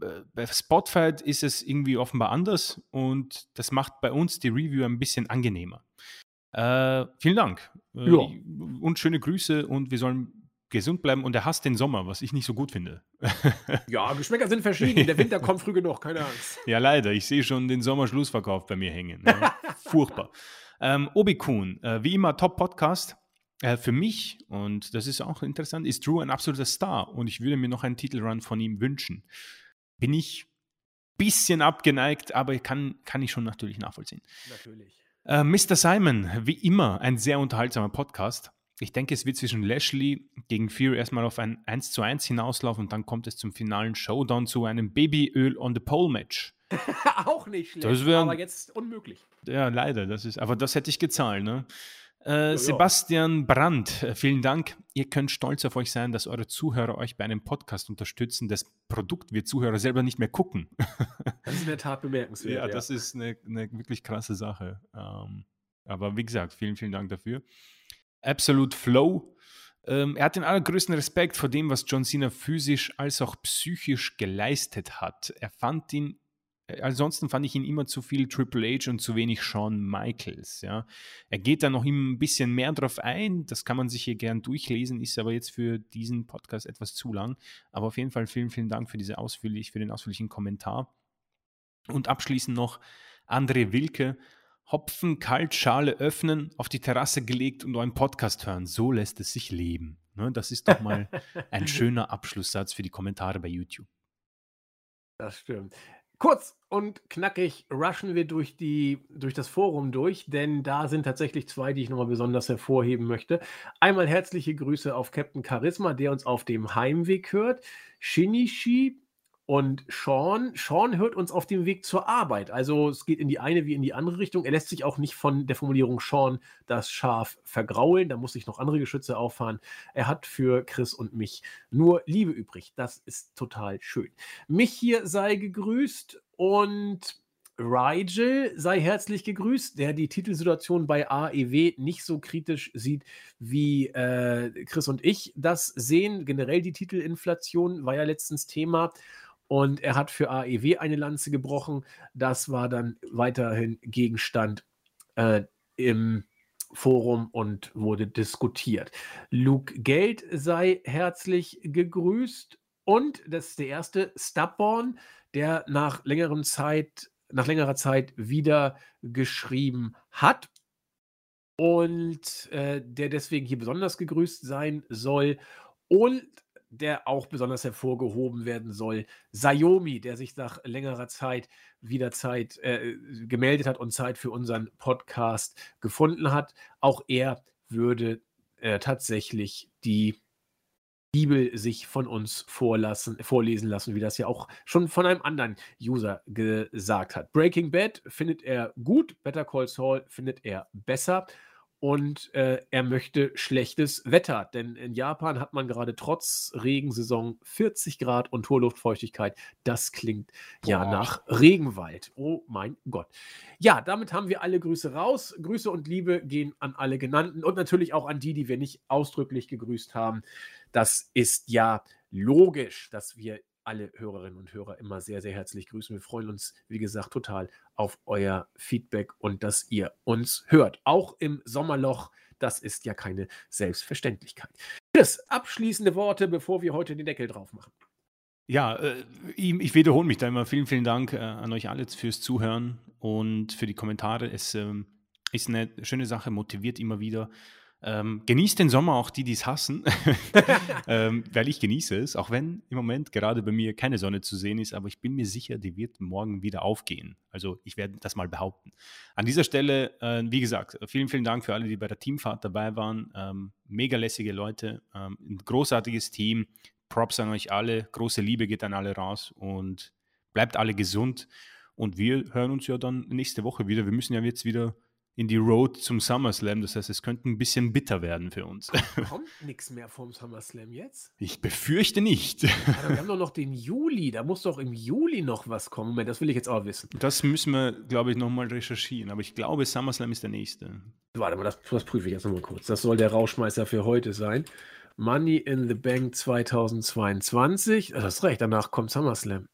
Äh, bei Spotfight ist es irgendwie offenbar anders und das macht bei uns die Review ein bisschen angenehmer. Äh, vielen Dank. Äh, ja. Und schöne Grüße und wir sollen gesund bleiben und er hasst den Sommer, was ich nicht so gut finde. (laughs) ja, Geschmäcker sind verschieden. Der Winter kommt früh genug, keine Angst. Ja, leider. Ich sehe schon den Sommerschlussverkauf bei mir hängen. Ne? (laughs) Furchtbar. Ähm, Obi-Kun, äh, wie immer Top-Podcast. Äh, für mich, und das ist auch interessant, ist Drew ein absoluter Star und ich würde mir noch einen Titelrun von ihm wünschen. Bin ich bisschen abgeneigt, aber kann, kann ich schon natürlich nachvollziehen. Natürlich. Äh, Mr. Simon, wie immer, ein sehr unterhaltsamer Podcast. Ich denke, es wird zwischen Lashley gegen Fury erstmal auf ein 1 zu 1 hinauslaufen und dann kommt es zum finalen Showdown zu einem Babyöl on the Pole Match. (laughs) Auch nicht schlecht, Das wär- aber jetzt unmöglich. Ja, leider, das ist, aber das hätte ich gezahlt, ne? Äh, ja. Sebastian Brandt, äh, vielen Dank. Ihr könnt stolz auf euch sein, dass eure Zuhörer euch bei einem Podcast unterstützen. Das Produkt wir Zuhörer selber nicht mehr gucken. (laughs) Das ist in der Tat bemerkenswert. Ja, das ist eine, eine wirklich krasse Sache. Ähm, aber wie gesagt, vielen, vielen Dank dafür. Absolute Flow. Ähm, er hat den allergrößten Respekt vor dem, was John Cena physisch als auch psychisch geleistet hat. Er fand ihn, ansonsten fand ich ihn immer zu viel Triple H und zu wenig Shawn Michaels. Ja. Er geht da noch ein bisschen mehr drauf ein. Das kann man sich hier gern durchlesen, ist aber jetzt für diesen Podcast etwas zu lang. Aber auf jeden Fall vielen, vielen Dank für, diese ausführlich, für den ausführlichen Kommentar. Und abschließend noch André Wilke. Hopfen, kalt, Schale öffnen, auf die Terrasse gelegt und euren Podcast hören. So lässt es sich leben. Ne, das ist doch mal (laughs) ein schöner Abschlusssatz für die Kommentare bei YouTube. Das stimmt. Kurz und knackig rushen wir durch, die, durch das Forum durch, denn da sind tatsächlich zwei, die ich nochmal besonders hervorheben möchte. Einmal herzliche Grüße auf Captain Charisma, der uns auf dem Heimweg hört. Shinichi und Sean. Sean hört uns auf dem Weg zur Arbeit. Also es geht in die eine wie in die andere Richtung. Er lässt sich auch nicht von der Formulierung Sean das Schaf vergraulen. Da muss ich noch andere Geschütze auffahren. Er hat für Chris und mich nur Liebe übrig. Das ist total schön. Mich hier sei gegrüßt und Rigel sei herzlich gegrüßt, der die Titelsituation bei AEW nicht so kritisch sieht, wie äh, Chris und ich das sehen. Generell die Titelinflation war ja letztens Thema. Und er hat für AEW eine Lanze gebrochen. Das war dann weiterhin Gegenstand äh, im Forum und wurde diskutiert. Luke Geld sei herzlich gegrüßt. Und das ist der erste Stubborn, der nach längerem Zeit, nach längerer Zeit wieder geschrieben hat. Und äh, der deswegen hier besonders gegrüßt sein soll. Und der auch besonders hervorgehoben werden soll. Sayomi, der sich nach längerer Zeit wieder Zeit äh, gemeldet hat und Zeit für unseren Podcast gefunden hat. Auch er würde äh, tatsächlich die Bibel sich von uns vorlassen, vorlesen lassen, wie das ja auch schon von einem anderen User gesagt hat. Breaking Bad findet er gut, Better Call Saul findet er besser und äh, er möchte schlechtes Wetter, denn in Japan hat man gerade trotz Regensaison 40 Grad und hohe Luftfeuchtigkeit. Das klingt ja Boah. nach Regenwald. Oh mein Gott. Ja, damit haben wir alle Grüße raus. Grüße und Liebe gehen an alle genannten und natürlich auch an die, die wir nicht ausdrücklich gegrüßt haben. Das ist ja logisch, dass wir alle Hörerinnen und Hörer immer sehr, sehr herzlich grüßen. Wir freuen uns, wie gesagt, total auf euer Feedback und dass ihr uns hört. Auch im Sommerloch. Das ist ja keine Selbstverständlichkeit. Chris, abschließende Worte, bevor wir heute den Deckel drauf machen. Ja, äh, ich, wiederhole mich da immer. Vielen, vielen Dank äh, an euch alle fürs Zuhören und für die Kommentare. Es ähm, ist eine schöne Sache, motiviert immer wieder. Ähm, genießt den Sommer, auch die, die es hassen, (laughs) ähm, weil ich genieße es, auch wenn im Moment gerade bei mir keine Sonne zu sehen ist, aber ich bin mir sicher, die wird morgen wieder aufgehen. Also ich werde das mal behaupten. An dieser Stelle, äh, wie gesagt, vielen, vielen Dank für alle, die bei der Teamfahrt dabei waren. Ähm, mega lässige Leute, ähm, ein großartiges Team. Props an euch alle, große Liebe geht an alle raus und bleibt alle gesund. Und wir hören uns ja dann nächste Woche wieder. Wir müssen ja jetzt wieder in die Road zum SummerSlam. Das heißt, es könnte ein bisschen bitter werden für uns. Kommt (laughs) nichts mehr vom SummerSlam jetzt? Ich befürchte nicht. Aber wir haben doch noch den Juli. Da muss doch im Juli noch was kommen. Moment, das will ich jetzt auch wissen. Das müssen wir, glaube ich, nochmal recherchieren. Aber ich glaube, SummerSlam ist der nächste. Warte mal, das, das prüfe ich jetzt nochmal kurz. Das soll der Rauschmeister für heute sein. Money in the Bank 2022. Das ist recht, danach kommt SummerSlam.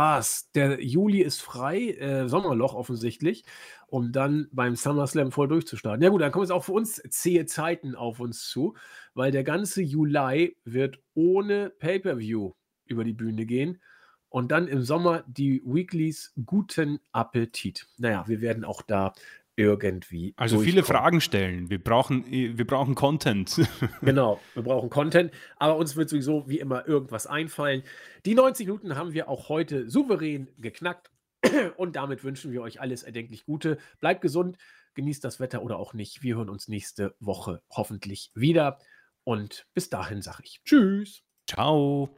Was? Der Juli ist frei, äh, Sommerloch offensichtlich, um dann beim SummerSlam voll durchzustarten. Ja gut, dann kommen jetzt auch für uns zähe Zeiten auf uns zu, weil der ganze Juli wird ohne Pay-per-View über die Bühne gehen und dann im Sommer die Weeklies guten Appetit. Naja, wir werden auch da irgendwie. Also viele Fragen stellen. Wir brauchen, wir brauchen Content. (laughs) genau, wir brauchen Content, aber uns wird sowieso wie immer irgendwas einfallen. Die 90 Minuten haben wir auch heute souverän geknackt (clears throat) und damit wünschen wir euch alles erdenklich Gute. Bleibt gesund, genießt das Wetter oder auch nicht. Wir hören uns nächste Woche hoffentlich wieder und bis dahin sage ich Tschüss. Ciao.